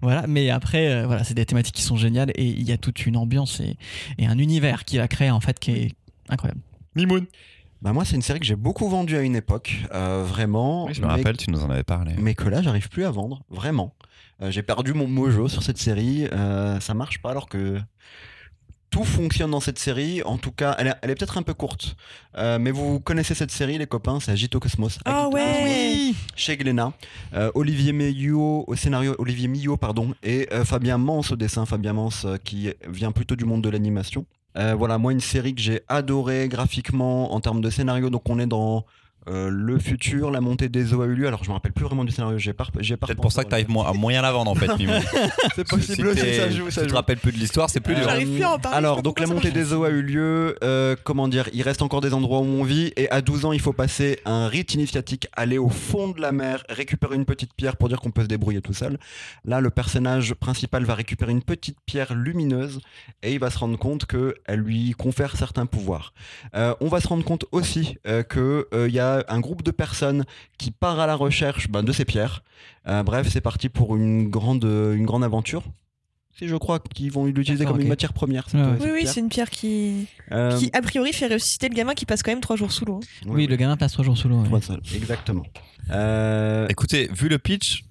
voilà, mais après, euh, voilà, c'est des thématiques qui sont géniales et il y a toute une ambiance et, et un univers qui va créer en fait qui est incroyable. Mimoun. Bah moi, c'est une série que j'ai beaucoup vendue à une époque, euh, vraiment. Oui, je me mais- rappelle, tu nous en avais parlé. mais que là, j'arrive plus à vendre, vraiment. Euh, j'ai perdu mon mojo sur cette série, euh, ça marche pas alors que tout fonctionne dans cette série. En tout cas, elle est, elle est peut-être un peu courte, Euh, mais vous connaissez cette série, les copains, c'est Agito Cosmos. Ah ouais. Oui Chez Glénat, Euh, Olivier Millot au scénario, Olivier Millot pardon, et euh, Fabien Mance au dessin. Fabien Mance euh, qui vient plutôt du monde de l'animation. Voilà, moi une série que j'ai adorée graphiquement en termes de scénario. Donc on est dans euh, le futur, la montée des eaux a eu lieu. Alors je me rappelle plus vraiment du scénario. J'ai pas, j'ai pas Peut-être pour ça que t'arrives mo- à moyen la vendre en fait. C'est Si possible, aussi, ça joue, ça tu te joue. rappelles plus de l'histoire, c'est plus Euh, dur. J'arrive plus à en parler, je sais Alors, donc la montée des eaux a eu lieu. euh, comment dire Il reste encore des endroits où on vit. Et à 12 ans, il faut passer un rite initiatique, aller au fond de la mer, récupérer une petite pierre pour dire qu'on peut se débrouiller tout seul. Là, le personnage principal va récupérer une petite pierre lumineuse et il va se rendre compte qu'elle lui confère certains pouvoirs. Euh, on va se rendre compte aussi qu'il y a un groupe de personnes qui part à la recherche ben, de ces pierres. Euh, bref, c'est parti pour une grande, une grande aventure. Si je crois qu'ils vont l'utiliser comme une matière première. cette- Ouais, ouais. cette Oui, oui, c'est une pierre qui... Euh, qui, a priori, fait ressusciter le gamin qui passe quand même trois jours sous l'eau. hein. Oui, le gamin passe trois jours sous l'eau. ouais. Exactement. Euh, Écoutez, vu le pitch,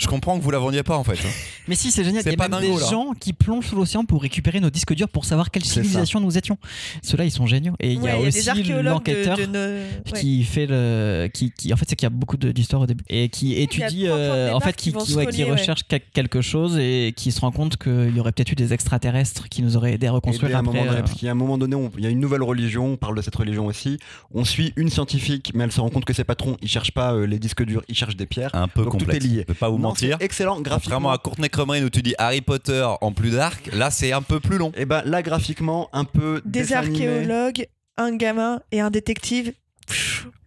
je comprends que vous la vendiez pas en fait. hein. Mais si, c'est génial. Il y a pas même dingo, des là. gens qui plongent sous l'océan pour récupérer nos disques durs pour savoir quelle civilisation nous étions. Ceux-là, ils sont géniaux. Et il y a des aussi de, l'enquêteur. de nos- ouais. qui fait le qui, qui en fait c'est qu'il y a beaucoup de- d'histoires au début et qui étudie euh, en fait qui qui, vont qui, se ouais, qui relier, ouais. recherche quel- quelque chose et qui se rend compte qu'il y aurait peut-être eu des extraterrestres qui nous auraient aidé à reconstruire à un après moment donné, euh, parce qu'il y a un moment donné, on- il y a une nouvelle religion, on parle de cette religion aussi. On suit une scientifique, mais elle se rend compte que ses patrons, ils cherchent pas euh, les disques durs, ils cherchent des pierres. Un peu Donc, tout complexe. est lié. Pas mentir. c'est excellent, graphiquement. Contrairement à Courtney Crumrin où tu dis Harry Potter en plus dark, là c'est un peu plus long. Et ben là, graphiquement, un peu Des archéologues, un gamin et un détective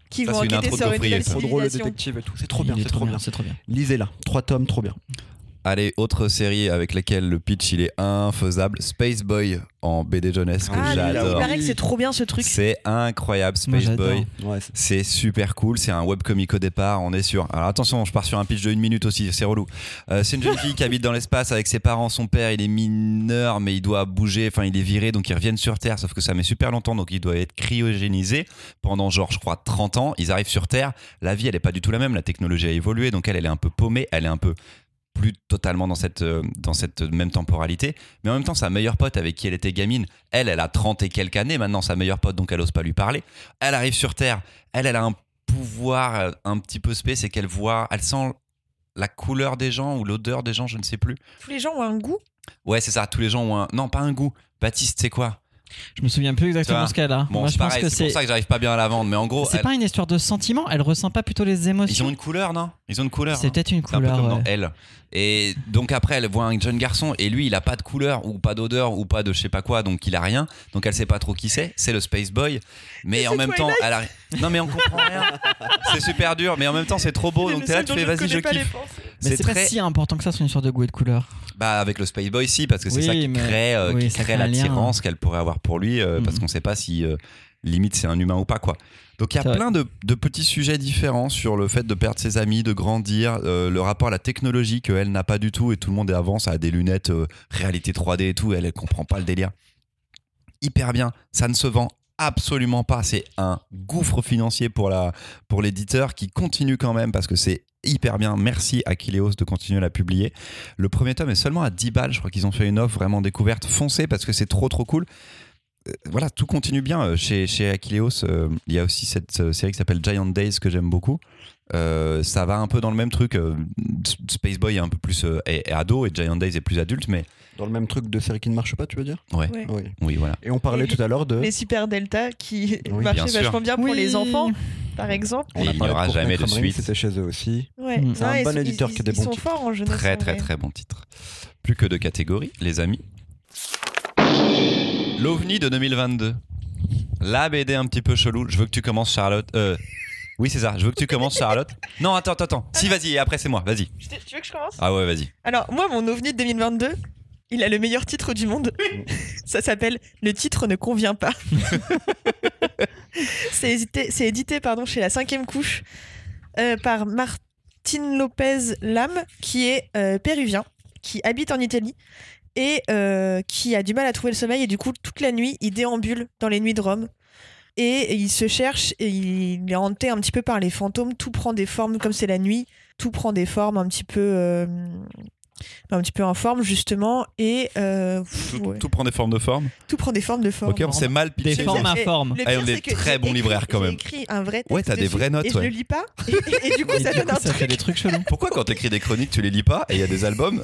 qui Ça, vont c'est une enquêter de sur une ça. Trop drôle le civilisation. détective et tout. C'est trop bien, est c'est trop bien. c'est trop bien Lisez-la, trois tomes, trop bien. Allez, autre série avec laquelle le pitch il est infaisable, Space Boy en BD jeunesse que Ah, j'adore. il paraît que c'est trop bien ce truc. C'est incroyable, Space. Boy. Ouais, c'est- C'est super cool, c'est un webcomic au départ, on est sûr. Alors attention, je pars sur un pitch de une minute aussi, c'est relou. Euh, c'est une jeune fille qui habite dans l'espace avec ses parents, son père il est mineur mais il doit bouger, enfin il est viré donc ils reviennent sur Terre, sauf que ça met super longtemps donc il doit être cryogénisé pendant genre je crois 30 ans. Ils arrivent sur Terre, la vie elle est pas du tout la même, la technologie a évolué donc elle elle est un peu paumée, elle est un peu plus totalement dans cette, euh, dans cette même temporalité. Mais en même temps, sa meilleure pote avec qui elle était gamine, elle, elle a 30 et quelques années maintenant, sa meilleure pote, donc elle ose pas lui parler. Elle arrive sur Terre, elle, elle a un pouvoir euh, un petit peu spé, c'est qu'elle voit, elle sent la couleur des gens ou l'odeur des gens, je ne sais plus. Tous les gens ont un goût? Ouais, c'est ça, tous les gens ont un... Non, pas un goût. Baptiste, c'est quoi? Je me souviens plus exactement ce qu'elle a Bon, moi je c'est pense que c'est pour ça que j'arrive pas bien à la vendre, mais en gros, c'est elle- pas une histoire de sentiment elle ressent pas plutôt les ils émotions ont une couleur, non? Ils ont une couleur. c'est hein peut-être une C'est un peu couleur comme dans ouais. Elle. Et donc après, elle voit un jeune garçon et lui, il a pas de couleur ou pas d'odeur ou pas de je sais pas quoi, donc il a rien. Donc elle sait pas trop qui c'est. C'est le Space Boy. Mais en c'est même temps, elle a... Non mais on comprend rien. c'est super dur, mais en même temps, c'est trop beau. Donc t'es là, tu fais vas-y, je kiffe. mais C'est c'est très... pas si important que ça son histoire de goût et de couleur Bah avec le Space Boy, si, parce que c'est Oui, ça qui mais- crée, euh, oui, qui ça crée lien. l'attirance qu'elle pourrait avoir pour lui, euh, parce Mhm. qu'on sait pas si euh, limite c'est un humain ou pas quoi. Donc il y a plein de, de petits sujets différents sur le fait de perdre ses amis, de grandir, euh, le rapport à la technologie qu'elle n'a pas du tout et tout le monde est avant, ça a des lunettes euh, réalité 3D et tout, elle elle comprend pas le délire. Hyper bien, ça ne se vend absolument pas, c'est un gouffre financier pour la pour l'éditeur qui continue quand même parce que c'est hyper bien. Merci à Kileos de continuer à la publier. Le premier tome est seulement à 10 balles, je crois qu'ils ont fait une offre vraiment découverte. Foncez parce que c'est trop trop cool. Voilà, tout continue bien. Euh, Chez, chez Achilleos, euh, il y a aussi cette euh, série qui s'appelle Giant Days que j'aime beaucoup. Euh, ça va un peu dans le même truc. euh, Space Boy est un peu plus euh, est- est ado et Giant Days est plus adulte, mais Dans le même truc de série qui ne marche pas, tu veux dire? Ouais, Ouais. Oui. oui, voilà. Et on parlait Et tout à l'heure de. Les Super Delta qui Oui, marchaient bien vachement bien pour Oui. les enfants, par exemple. On il n'y parlé aura jamais de suite. C'était chez eux aussi. Ouais. C'est un bon éditeur ils- qui a des ils bons sont titres. forts en jeunesse. Très très très bon titre. Plus que de catégories, les amis. L'OVNI de 2022. La BD un petit peu chelou. Je veux que tu commences, Charlotte. Euh, oui, c'est ça. Je veux que tu commences, Charlotte. Non, attends, attends, attends. Si, vas-y, et après c'est moi. Vas-y. Je Tu veux que je commence? Ah ouais, vas-y. Alors, moi, mon ovni de 2022, il a le meilleur titre du monde. Ça s'appelle Le titre ne convient pas. c'est édité, c'est édité pardon, chez la cinquième couche euh, par Martin Lopez Lam, qui est euh, péruvien, qui habite en Italie et euh, qui a du mal à trouver le sommeil. Et du coup, toute la nuit, il déambule dans les nuits de Rome. Et il se cherche et il est hanté un petit peu par les fantômes. Tout prend des formes, comme c'est la nuit, tout prend des formes un petit peu, euh, un petit peu informes justement. Et euh, pff, Tout, ouais. tout prend des formes de forme. Tout prend des formes de formes. Ok, on s'est mal Des pitché. formes Et informes. Ah, on est très écrit- libraires, quand même. écrit un vrai texte Ouais, t'as des vraies notes, Et je ouais. le lis pas. Et, et- et du coup, Et ça du donne coup, un ça fait truc. des trucs chelous. Pourquoi quand t'écris des chroniques, tu les lis pas et il y a des albums,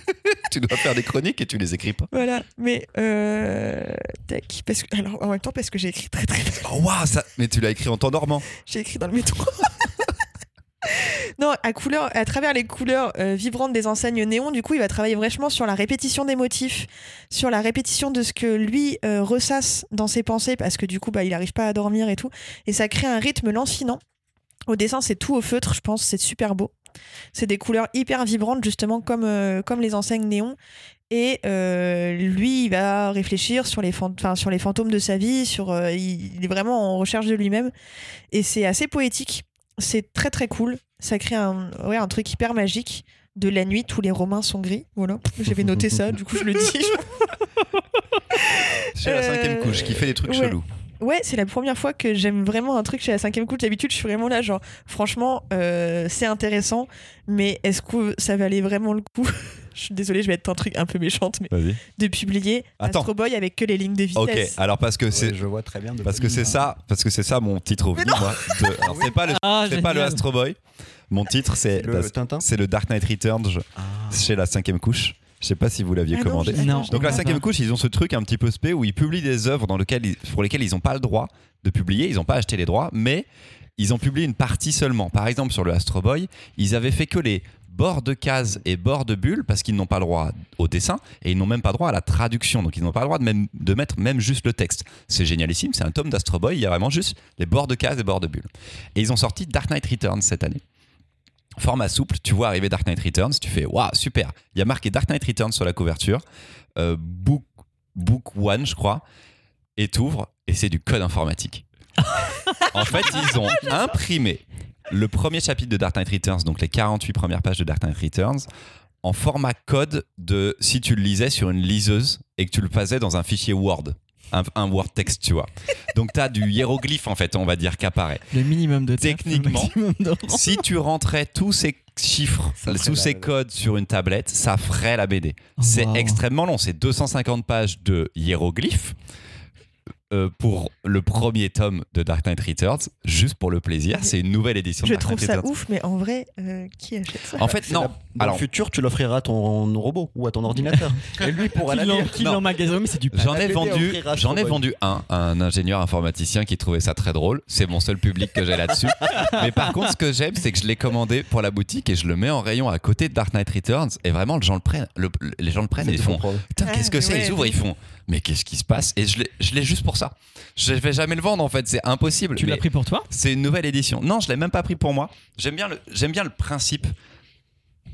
tu dois faire des chroniques et tu les écris pas Voilà, mais euh, tac, parce que alors en même temps parce que j'ai écrit très très. Oh waouh, ça Mais tu l'as écrit en t'endormant. j'ai écrit dans le métro. non, à à travers les couleurs euh, vibrantes des enseignes néon, du coup, il va travailler vachement sur la répétition des motifs, sur la répétition de ce que lui euh, ressasse dans ses pensées, parce que du coup, bah, il n'arrive pas à dormir et tout, et ça crée un rythme lancinant. Au dessin, c'est tout au feutre, je pense, c'est super beau. C'est des couleurs hyper vibrantes, justement, comme, euh, comme les enseignes néon. Et lui, il va réfléchir sur les, sur les fantômes de sa vie, sur, il est vraiment en recherche de lui-même. Et c'est assez poétique. C'est très très cool. Ça crée un, ouais, un truc hyper magique. De la nuit, tous les Romains sont gris. Voilà. J'avais noté ça, du coup je le dis. Chez la Euh, cinquième couche, qui fait des trucs ouais. chelous. Ouais, c'est la première fois que j'aime vraiment un truc chez la cinquième couche. D'habitude, je suis vraiment là, genre, franchement, euh, c'est intéressant, mais est-ce que ça valait vraiment le coup? Je suis désolée, je vais être un truc un peu méchante, mais de publier Attends. Astro Boy avec que les lignes de vitesse. Ok, alors parce que c'est Ouais, je vois très bien. de parce que c'est ça, parce que c'est ça mon titre au c'est pas le Ah, c'est pas le. Astro Boy. Mon titre c'est Le c'est le Dark Knight Returns Ah. chez la cinquième couche. Je sais pas si vous l'aviez Ah commandé. Non. Donc la cinquième couche, ils ont ce truc un petit peu spé où ils publient des œuvres dans lesquelles ils- pour lesquelles ils n'ont pas le droit de publier, ils n'ont pas acheté les droits, mais ils ont publié une partie seulement. Par exemple sur le Astro Boy, ils avaient fait que les bords de cases et bords de bulles parce qu'ils n'ont pas le droit au dessin et ils n'ont même pas droit à la traduction. Donc ils n'ont pas le droit de, même, de mettre même juste le texte. C'est génialissime, c'est un tome d'Astro Boy, il y a vraiment juste les bords de cases et bords de bulles. Et ils ont sorti Dark Knight Returns cette année. Format souple, tu vois arriver Dark Knight Returns, tu fais waouh, super. Il y a marqué Dark Knight Returns sur la couverture, euh, book, book One, je crois, et t'ouvres, et c'est du code informatique. en fait, ils ont imprimé le premier chapitre de Dark Knight Returns, donc les 48 premières pages de Dark Knight Returns, en format code de si tu le lisais sur une liseuse et que tu le passais dans un fichier Word. Un, un Word text, tu vois. Donc, tu as du hiéroglyphe, en fait, on va dire, qu'apparaît. Le minimum de taf, Techniquement, le maximum de rang. Si tu rentrais tous ces chiffres, Ça ferait tous la- ces codes sur une tablette, ça ferait la BD. C'est Wow. extrêmement long. C'est 250 pages de hiéroglyphes euh, pour le premier tome de Dark Knight Returns, juste pour le plaisir. C'est une nouvelle édition Je de Dark trouve Knight ça Returns. ouf, mais en vrai, euh, qui achète ça En fait, non. la- Dans Alors, le futur, tu l'offriras à ton robot ou à ton ordinateur. Et lui pourra la lire. Qui l'emmagasine, mais c'est du J'en ai vendu, j'en ai vendu un à un ingénieur informaticien qui trouvait ça très drôle. C'est mon seul public que j'ai là-dessus. Mais par contre, ce que j'aime, c'est que je l'ai commandé pour la boutique et je le mets en rayon à côté de Dark Knight Returns. Et vraiment, les gens le prennent, le- les gens le prennent et ils font Putain, Ah, qu'est-ce que mais c'est? Ils ouvrent, ils font Mais qu'est-ce qui se passe? Et je l'ai- je l'ai juste pour ça. Je vais jamais le vendre en fait, c'est impossible. Tu l'as pris pour toi C'est une nouvelle édition. Non, je l'ai même pas pris pour moi. J'aime bien le, j'aime bien le principe.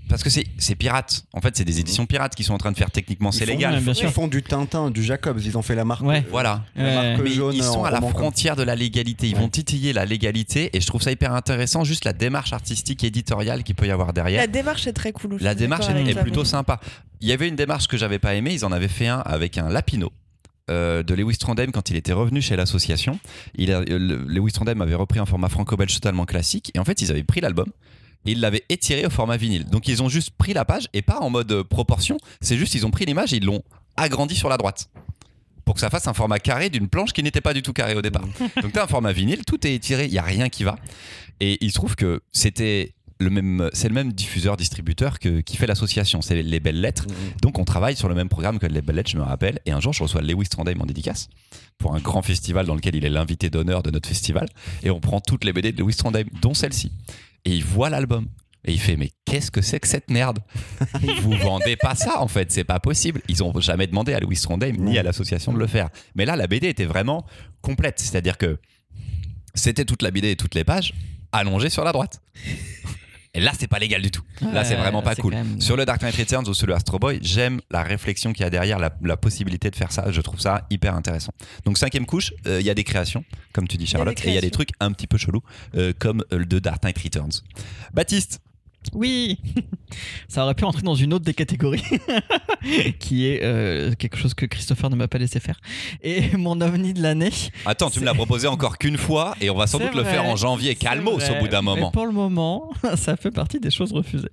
Parce que c'est pirate. En fait, c'est des éditions pirates qui sont en train de faire techniquement. C'est légal. Bien Ils sûr. font du Tintin, du Jacobs. Ils ont fait la marque. Ouais. Voilà. La Ouais. marque Mais jaune ils sont en à la frontière de la légalité. Ils Ouais. vont titiller la légalité et je trouve ça hyper intéressant. Juste la démarche artistique éditoriale qu'il peut y avoir derrière. La démarche est très cool. La démarche est, est plutôt sympa. Il y avait une démarche que j'avais pas aimée. Ils en avaient fait un avec un Lapino. Euh, de Lewis Trondheim quand il était revenu chez l'association. Il a- euh, le- Lewis Trondheim avait repris un format franco-belge totalement classique et en fait ils avaient pris l'album et ils l'avaient étiré au format vinyle. Donc ils ont juste pris la page et pas en mode euh, proportion, c'est juste ils ont pris l'image et ils l'ont agrandi sur la droite. pour que ça fasse un format carré d'une planche qui n'était pas du tout carré au départ. Donc tu as un format vinyle, tout est étiré, il y a rien qui va. Et il se trouve que c'était le même, c'est le même diffuseur distributeur que, qui fait l'association, c'est les belles lettres. Donc on travaille sur le même programme que les belles lettres, je me rappelle. Et un jour, je reçois Lewis Trondheim en dédicace pour un grand festival dans lequel il est l'invité d'honneur de notre festival. Et on prend toutes les BD de Lewis Trondheim, dont celle-ci. Et il voit l'album. Et il fait mais qu'est-ce que c'est que cette merde? Vous vendez pas ça en fait, c'est pas possible. Ils ont jamais demandé à Louis Trondheim ni à l'association de le faire. Mais là, la BD était vraiment complète, c'est-à-dire que c'était toute la BD et toutes les pages allongées sur la droite. Et là, c'est pas légal du tout. Là, c'est vraiment pas cool. même- Sur le Dark Knight Returns ou sur le Astro Boy, j'aime la réflexion qu'il y a derrière, la, la possibilité de faire ça. Je trouve ça hyper intéressant. Donc, cinquième couche, euh, il y a des créations, comme tu dis, Charlotte, et il y a des trucs un petit peu chelous, euh, comme euh, le de Dark Knight Returns. Baptiste, Oui, ça aurait pu entrer dans une autre des catégories, qui est euh, quelque chose que Christopher ne m'a pas laissé faire. Et mon ovni de l'année. attends, tu me l'as proposé encore qu'une fois, et on va sans doute le faire en janvier. Calmos au bout d'un mais moment. pour le moment, ça fait partie des choses refusées.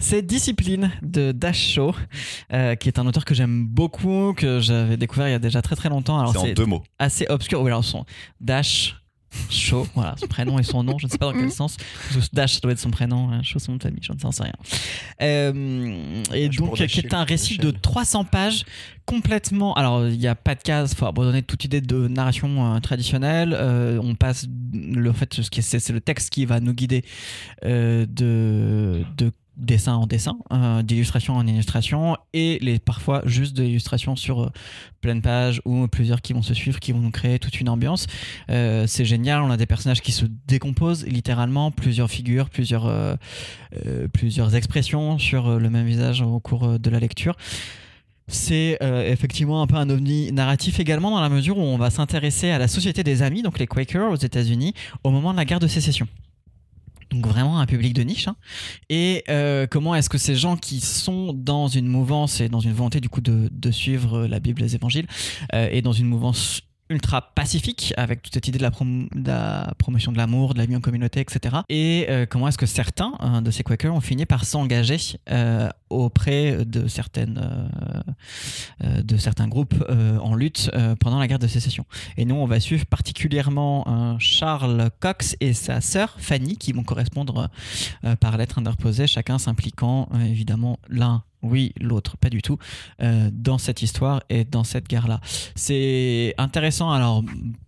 C'est Discipline de Dash Show, euh, qui est un auteur que j'aime beaucoup, que j'avais découvert il y a déjà très très longtemps. Alors C'est en deux mots. assez obscur. Oui, alors son Dash Show, voilà, son prénom et son nom, je ne sais pas dans quel sens. Parce que Dash ça doit être son prénom, hein, mon nom de famille, je ne sais rien. Euh, et donc, qui est un récit de Dashiell. 300 pages, complètement. Alors, il n'y a pas de case, faut abandonner toute idée de narration euh, traditionnelle. Euh, on passe, le en fait, c'est c'est le texte qui va nous guider euh, de, de dessin en dessin, euh, d'illustration en illustration, et les parfois juste de l'illustration sur euh, pleine page ou plusieurs qui vont se suivre, qui vont nous créer toute une ambiance. Euh, c'est génial, on a des personnages qui se décomposent littéralement, plusieurs figures, plusieurs, plusieurs expressions sur le même visage au cours de la lecture. C'est effectivement un peu un ovni narratif également dans la mesure où on va s'intéresser à la société des amis, donc les Quakers aux États-Unis, au moment de la guerre de sécession. Donc vraiment un public de niche. hein. Et euh, comment est-ce que ces gens qui sont dans une mouvance et dans une volonté du coup de, suivre la Bible les évangiles euh, et dans une mouvance ultra pacifique avec toute cette idée de la, promotion de l'amour, de la vie en communauté, etc. Et euh, comment est-ce que certains euh, de ces Quakers ont fini par s'engager euh, auprès de de certains groupes en lutte pendant la guerre de sécession. Et nous, on va suivre particulièrement Charles Cox et sa sœur Fanny, qui vont correspondre par lettre interposée, chacun s'impliquant évidemment l'un. Oui, l'autre, pas du tout, euh, dans cette histoire et dans cette guerre-là. C'est intéressant alors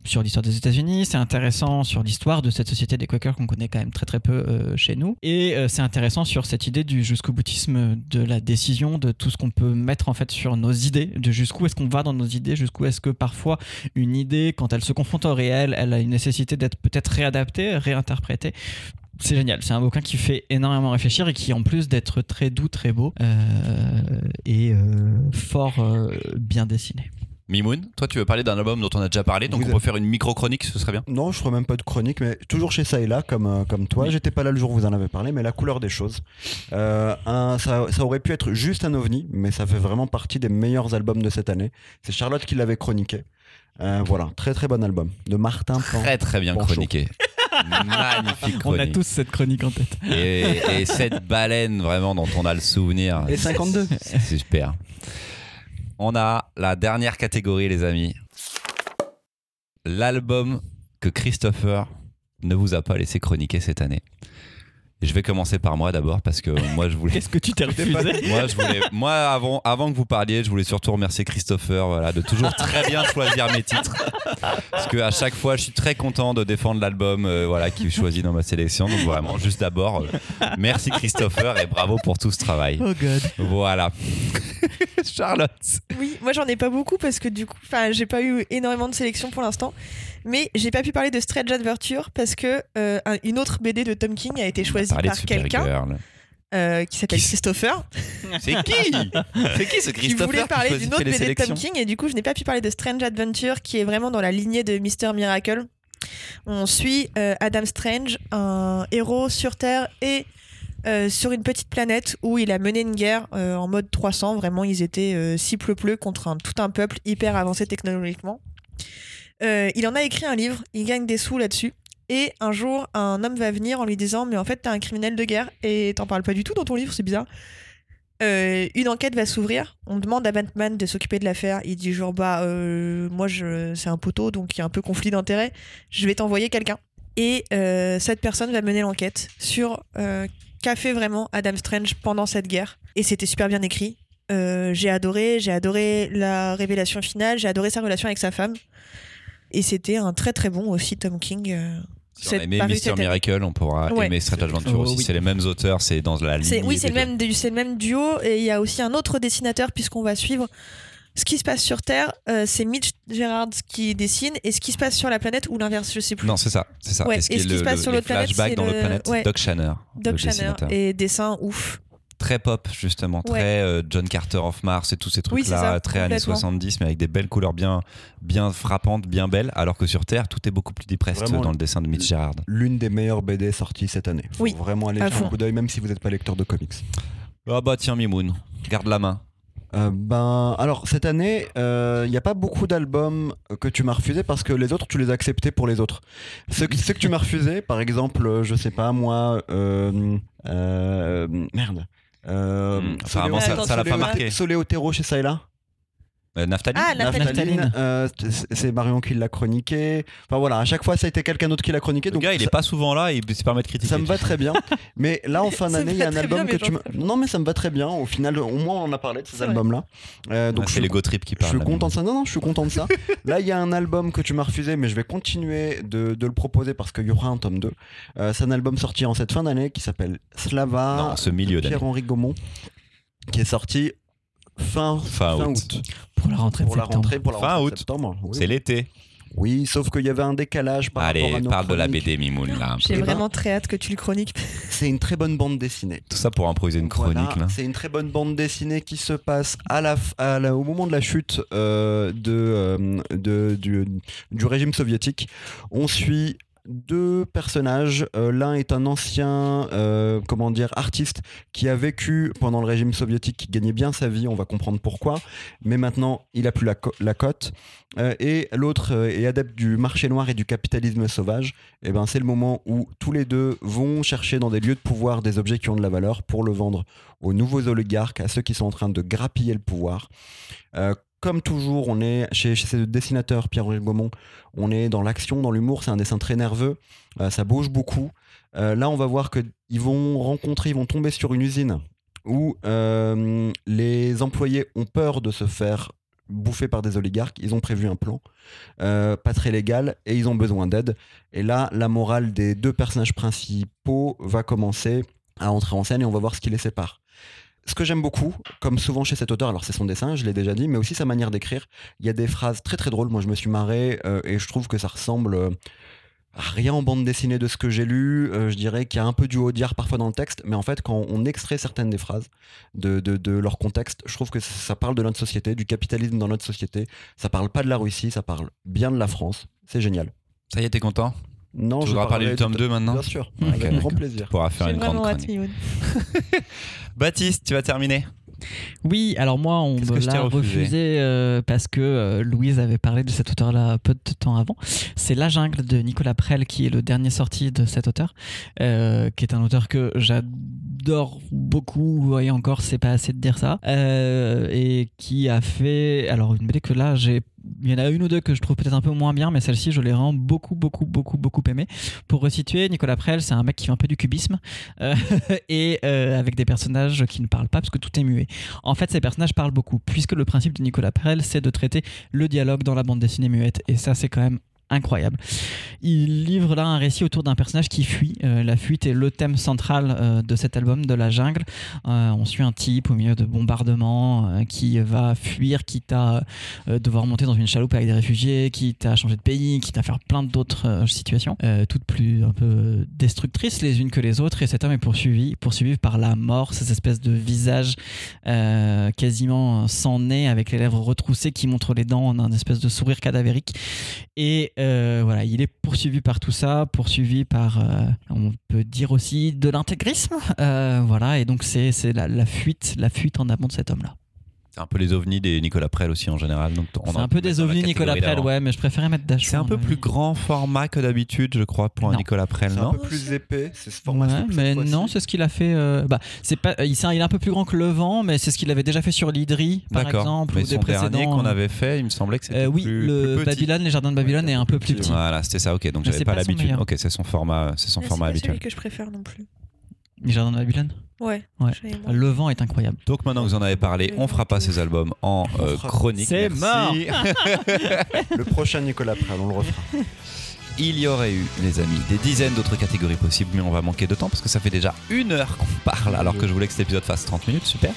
sur l'histoire des États-Unis, c'est intéressant sur l'histoire de cette société des Quakers qu'on connaît quand même très très peu euh, chez nous, et euh, c'est intéressant sur cette idée du jusqu'au boutisme de la décision, de tout ce qu'on peut mettre en fait sur nos idées, de jusqu'où est-ce qu'on va dans nos idées, jusqu'où est-ce que parfois une idée, quand elle se confronte au réel, elle a une nécessité d'être peut-être réadaptée, réinterprétée. C'est génial, c'est un bouquin qui fait énormément réfléchir et qui en plus d'être très doux, très beau, euh, est euh, fort euh, bien dessiné. Mimoun, toi tu veux parler d'un album dont on a déjà parlé, donc Vous on peut faire une micro-chronique, ce serait bien. Non, je ferai même pas de chronique, mais toujours chez ça et là, comme, euh, comme toi. Oui. J'étais pas là le jour où vous en avez parlé, mais la couleur des choses. Euh, un- ça, ça aurait pu être juste un ovni, mais ça fait vraiment partie des meilleurs albums de cette année. C'est Charlotte qui l'avait chroniqué. Euh, voilà, très très bon album. De Martin Pan. Très très bien Pancho. chroniqué. Magnifique On a chronique. tous cette chronique en tête. Et, et cette baleine vraiment dont on a le souvenir. Et 52. C'est c'est super. On a la dernière catégorie, les amis. L'album que Christopher ne vous a pas laissé chroniquer cette année. Et je vais commencer par moi d'abord parce que moi je voulais. Qu'est-ce que tu t'es refusé Moi, je voulais, moi avant, avant que vous parliez, je voulais surtout remercier Christopher voilà, de toujours très bien choisir mes titres. Parce que à chaque fois, je suis très content de défendre l'album euh, voilà, qu'il choisit dans ma sélection. Donc vraiment, juste d'abord, euh, merci Christopher et bravo pour tout ce travail. Oh god. Voilà. Charlotte. Oui, moi j'en ai pas beaucoup parce que du coup, enfin, j'ai pas eu énormément de sélections pour l'instant. Mais j'ai pas pu parler de Strange Adventure parce que euh, un- une autre BD de Tom King a été choisie par quelqu'un euh, qui s'appelle Qui Christopher. C'est qui C'est qui ce qui Christopher voulait parler choisit- d'une autre fait les BD de Tom sélections King et du coup je n'ai pas pu parler de Strange Adventure qui est vraiment dans la lignée de Mister Miracle. On suit euh, Adam Strange, un héros sur Terre et euh, sur une petite planète où il a mené une guerre euh, en mode 300. Vraiment, ils étaient euh, si pleu-pleu contre un- tout un peuple hyper avancé technologiquement. Euh, il en a écrit un livre, il gagne des sous là-dessus. Et un jour, un homme va venir en lui disant Mais en fait, t'es un criminel de guerre et t'en parles pas du tout dans ton livre, c'est bizarre. Euh, une enquête va s'ouvrir. On demande à Batman de s'occuper de l'affaire. Il dit genre bah euh, moi je c'est un poteau donc il y a un peu conflit d'intérêt. Je vais t'envoyer quelqu'un. Et cette personne va mener l'enquête sur qu'a fait vraiment Adam Strange pendant cette guerre. Et c'était super bien écrit. J'ai adoré, j'ai adoré la révélation finale, j'ai adoré sa relation avec sa femme. Et c'était un très très bon aussi Tom King. euh, Si on c'est a aimé Mister. Miracle, on pourra Ouais. aimer Strange Adventure Oh, aussi. oui. C'est les mêmes auteurs, c'est dans la ligne. Oui, c'est le, même, le duo. Et il y a aussi un autre dessinateur, puisqu'on va suivre ce qui se passe sur Terre. euh, c'est Mitch Gerards qui dessine. Et ce qui se passe sur la planète, ou l'inverse, je sais plus. Non, c'est ça, c'est ça. Ouais, Et ce et qui se passe le- sur l'autre planète, c'est dans le- l'autre planète, ouais. Doc Shanner, Doc Shanner. Et dessin ouf. Très pop, justement. Ouais. Très euh, John Carter of Mars et tous ces Oui, trucs-là. ça, très années complètement. 70, mais avec des belles couleurs bien, bien frappantes, bien belles. Alors que sur Terre, tout est beaucoup plus depressed Vraiment, dans le dessin de Mitch Gerard. L'une des meilleures BD sorties cette année. Faut Oui, vraiment aller jeter un coup d'œil, même si vous n'êtes pas lecteur de comics. Ah bah tiens, Mimoun, garde la main. Euh, ben, alors cette année, il n'y a pas beaucoup d'albums que tu m'as refusé parce que les autres, tu les as acceptés pour les autres. Ceux, que- ceux que tu m'as refusé, par exemple, euh, je sais pas moi, euh, euh, merde. Euh, Hmm, apparemment, ça- ça l'a pas marqué. Soléo Otero chez ça et là? Euh, Ah. Naphtaline, euh, c'est- Marion qui l'a chroniqué. Enfin voilà, à chaque fois, ça a été quelqu'un d'autre qui l'a chroniqué. Le donc gars, il ça- est pas souvent là, il se permet de critiquer. ça me va très bien. Mais là, en fin d'année, il y a un album bien, que tu me... Non, mais ça me va très bien. Au final, au moins, on en a parlé de ces albums-là. Euh, donc, je c'est suis, les Go Trip qui je parlent. suis là, content de ça. Non, non, je suis content de ça. là, il y a un album que tu m'as refusé, mais je vais continuer de, de le proposer parce qu'il y aura un tome 2. Euh, c'est un album sorti en cette fin d'année qui s'appelle Slava Non, ce milieu d'année. Pierre-Henri Gaumont, qui est sorti fin, Fin août. Pour la rentrée Pour de la septembre. rentrée, pour la Fin rentrée de août. septembre. Oui. C'est l'été. Oui, sauf qu'il y avait un décalage par rapport à Allez, nos parle de la. BD Mimoun là. J'ai vraiment très hâte que tu le chroniques. C'est une très bonne bande dessinée. Tout ça pour improviser une Voilà, chronique là. C'est une très bonne bande dessinée qui se passe à la, f- à la- au moment de la chute euh, de, euh, de- du, du régime soviétique. On suit deux personnages. Euh, L'un est un ancien, euh, comment dire, artiste qui a vécu pendant le régime soviétique, qui gagnait bien sa vie. On va comprendre pourquoi. Mais maintenant, il a plus la, co- la cote. Euh, et l'autre est adepte du marché noir et du capitalisme sauvage. Et ben, c'est le moment où tous les deux vont chercher dans des lieux de pouvoir des objets qui ont de la valeur pour le vendre aux nouveaux oligarques, à ceux qui sont en train de grappiller le pouvoir. Comme toujours, on est chez, chez ce dessinateur Pierre-Henri Gaumont, on est dans l'action, dans l'humour, c'est un dessin très nerveux, euh, ça bouge beaucoup. Euh, là, on va voir qu'ils vont rencontrer, ils vont tomber sur une usine où euh, les employés ont peur de se faire bouffer par des oligarques. Ils ont prévu un plan, pas très légal, et ils ont besoin d'aide. Et là, la morale des deux personnages principaux va commencer à entrer en scène et on va voir ce qui les sépare. Ce que j'aime beaucoup, comme souvent chez cet auteur, alors c'est son dessin, je l'ai déjà dit, mais aussi sa manière d'écrire. Il y a des phrases très très drôles. Moi, je me suis marré euh, et je trouve que ça ressemble euh, à rien en bande dessinée de ce que j'ai lu. Euh, je dirais qu'il y a un peu du Audiard parfois dans le texte, mais en fait, quand on extrait certaines des phrases de, leur contexte, je trouve que ça parle de notre société, du capitalisme dans notre société. Ça parle pas de la Russie, ça parle bien de la France. C'est génial. Ça y est, t'es content? Non, Tu je voudras parler du tome de- 2 maintenant Bien sûr, avec grand d'accord. plaisir. Tu pourras faire une grande chronique. Baptiste, tu vas terminer Oui, alors moi, on me l'a refusé refusé euh, parce que euh, Louise avait parlé de cet auteur-là peu de temps avant. C'est La Jungle de Nicolas Prel qui est le dernier sorti de cet auteur, euh, qui est un auteur que j'adore beaucoup, et encore, c'est pas assez de dire ça, euh, et qui a fait, alors une BD que là, j'ai il y en a une ou deux que je trouve peut-être un peu moins bien, mais celle-ci, je l'ai vraiment beaucoup, beaucoup, beaucoup, beaucoup aimé. Pour resituer, Nicolas Prel, c'est un mec qui fait un peu du cubisme euh, et euh, avec des personnages qui ne parlent pas parce que tout est muet. En fait, ces personnages parlent beaucoup, puisque le principe de Nicolas Prel, c'est de traiter le dialogue dans la bande dessinée muette. Et ça, c'est quand même incroyable. Il livre là un récit autour d'un personnage qui fuit. Euh, la fuite est le thème central euh, de cet album, de la jungle. Euh, on suit un type au milieu de bombardements qui va fuir, quitte à devoir monter dans une chaloupe avec des réfugiés, quitte à changer de pays, quitte à faire plein d'autres situations, toutes plus un peu destructrices les unes que les autres. Et cet homme est poursuivi, poursuivi par la mort, ces espèces de visages euh, quasiment sans nez, avec les lèvres retroussées qui montrent les dents en un espèce de sourire cadavérique. Et euh, voilà, il est poursuivi par tout ça, poursuivi par, euh, on peut dire aussi, de l'intégrisme. Euh, voilà, et donc c'est la, la fuite, la fuite en avant de cet homme-là. C'est un peu les ovnis des Nicolas Prel aussi en général. donc on C'est un peu des ovnis Nicolas Prel, d'avant. ouais, mais je préférais mettre Dachau. C'est un peu plus grand format que d'habitude, je crois, pour un Non. Nicolas Prel, C'est un non peu plus épais, c'est ce format. Ouais, mais non, c'est ce qu'il a fait. euh, bah, c'est pas, il, c'est un- il est un peu plus grand que le vent, mais c'est ce qu'il avait déjà fait sur l'Idri, par D'accord. exemple, Mais ou des son dernier précédents. qu'on avait fait, il me semblait que c'était Euh, oui, plus, le plus petit. Babylone, les jardins de Babylone Ouais, est un peu plus petit. Voilà, c'était ça, ok. Donc j'avais pas son l'habitude. Ok, c'est son format, c'est son format c'est habituel. celui que je préfère non plus. Les jardins de Babylone? Ouais. Le vent est incroyable. Donc maintenant que vous en avez parlé, on fera pas ces albums en euh, chronique. C'est merci. Le prochain Nicolas Prel, on le refera. Il y aurait eu, les amis, des dizaines d'autres catégories possibles, mais on va manquer de temps parce que ça fait déjà une heure qu'on parle, alors que je voulais que cet épisode fasse 30 minutes, super.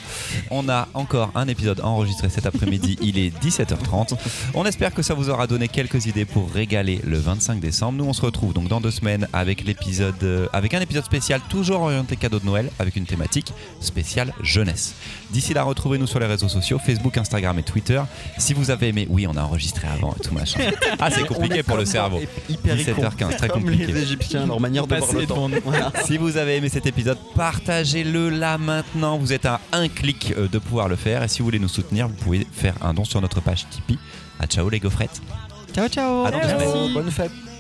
On a encore un épisode enregistré cet après-midi, il est 17h30. On espère que ça vous aura donné quelques idées pour régaler le 25 décembre. Nous, on se retrouve donc dans deux semaines avec l'épisode, euh, avec un épisode spécial toujours orienté cadeau de Noël, avec une thématique spéciale jeunesse. D'ici là, retrouvez-nous sur les réseaux sociaux, Facebook, Instagram et Twitter. Si vous avez aimé, oui, on a enregistré avant et tout machin. Ah, c'est compliqué pour le cerveau. Hyper 17h15, très comme compliqué. les Égyptiens, leur manière de voir le temps. Voilà. Si vous avez aimé cet épisode, partagez-le là maintenant. Vous êtes à un clic euh, de pouvoir le faire. Et si vous voulez nous soutenir, vous pouvez faire un don sur notre page Tipeee. À ciao les gaufrettes. Ciao, ciao. À dans deux Ciao. semaines. Bonne fête.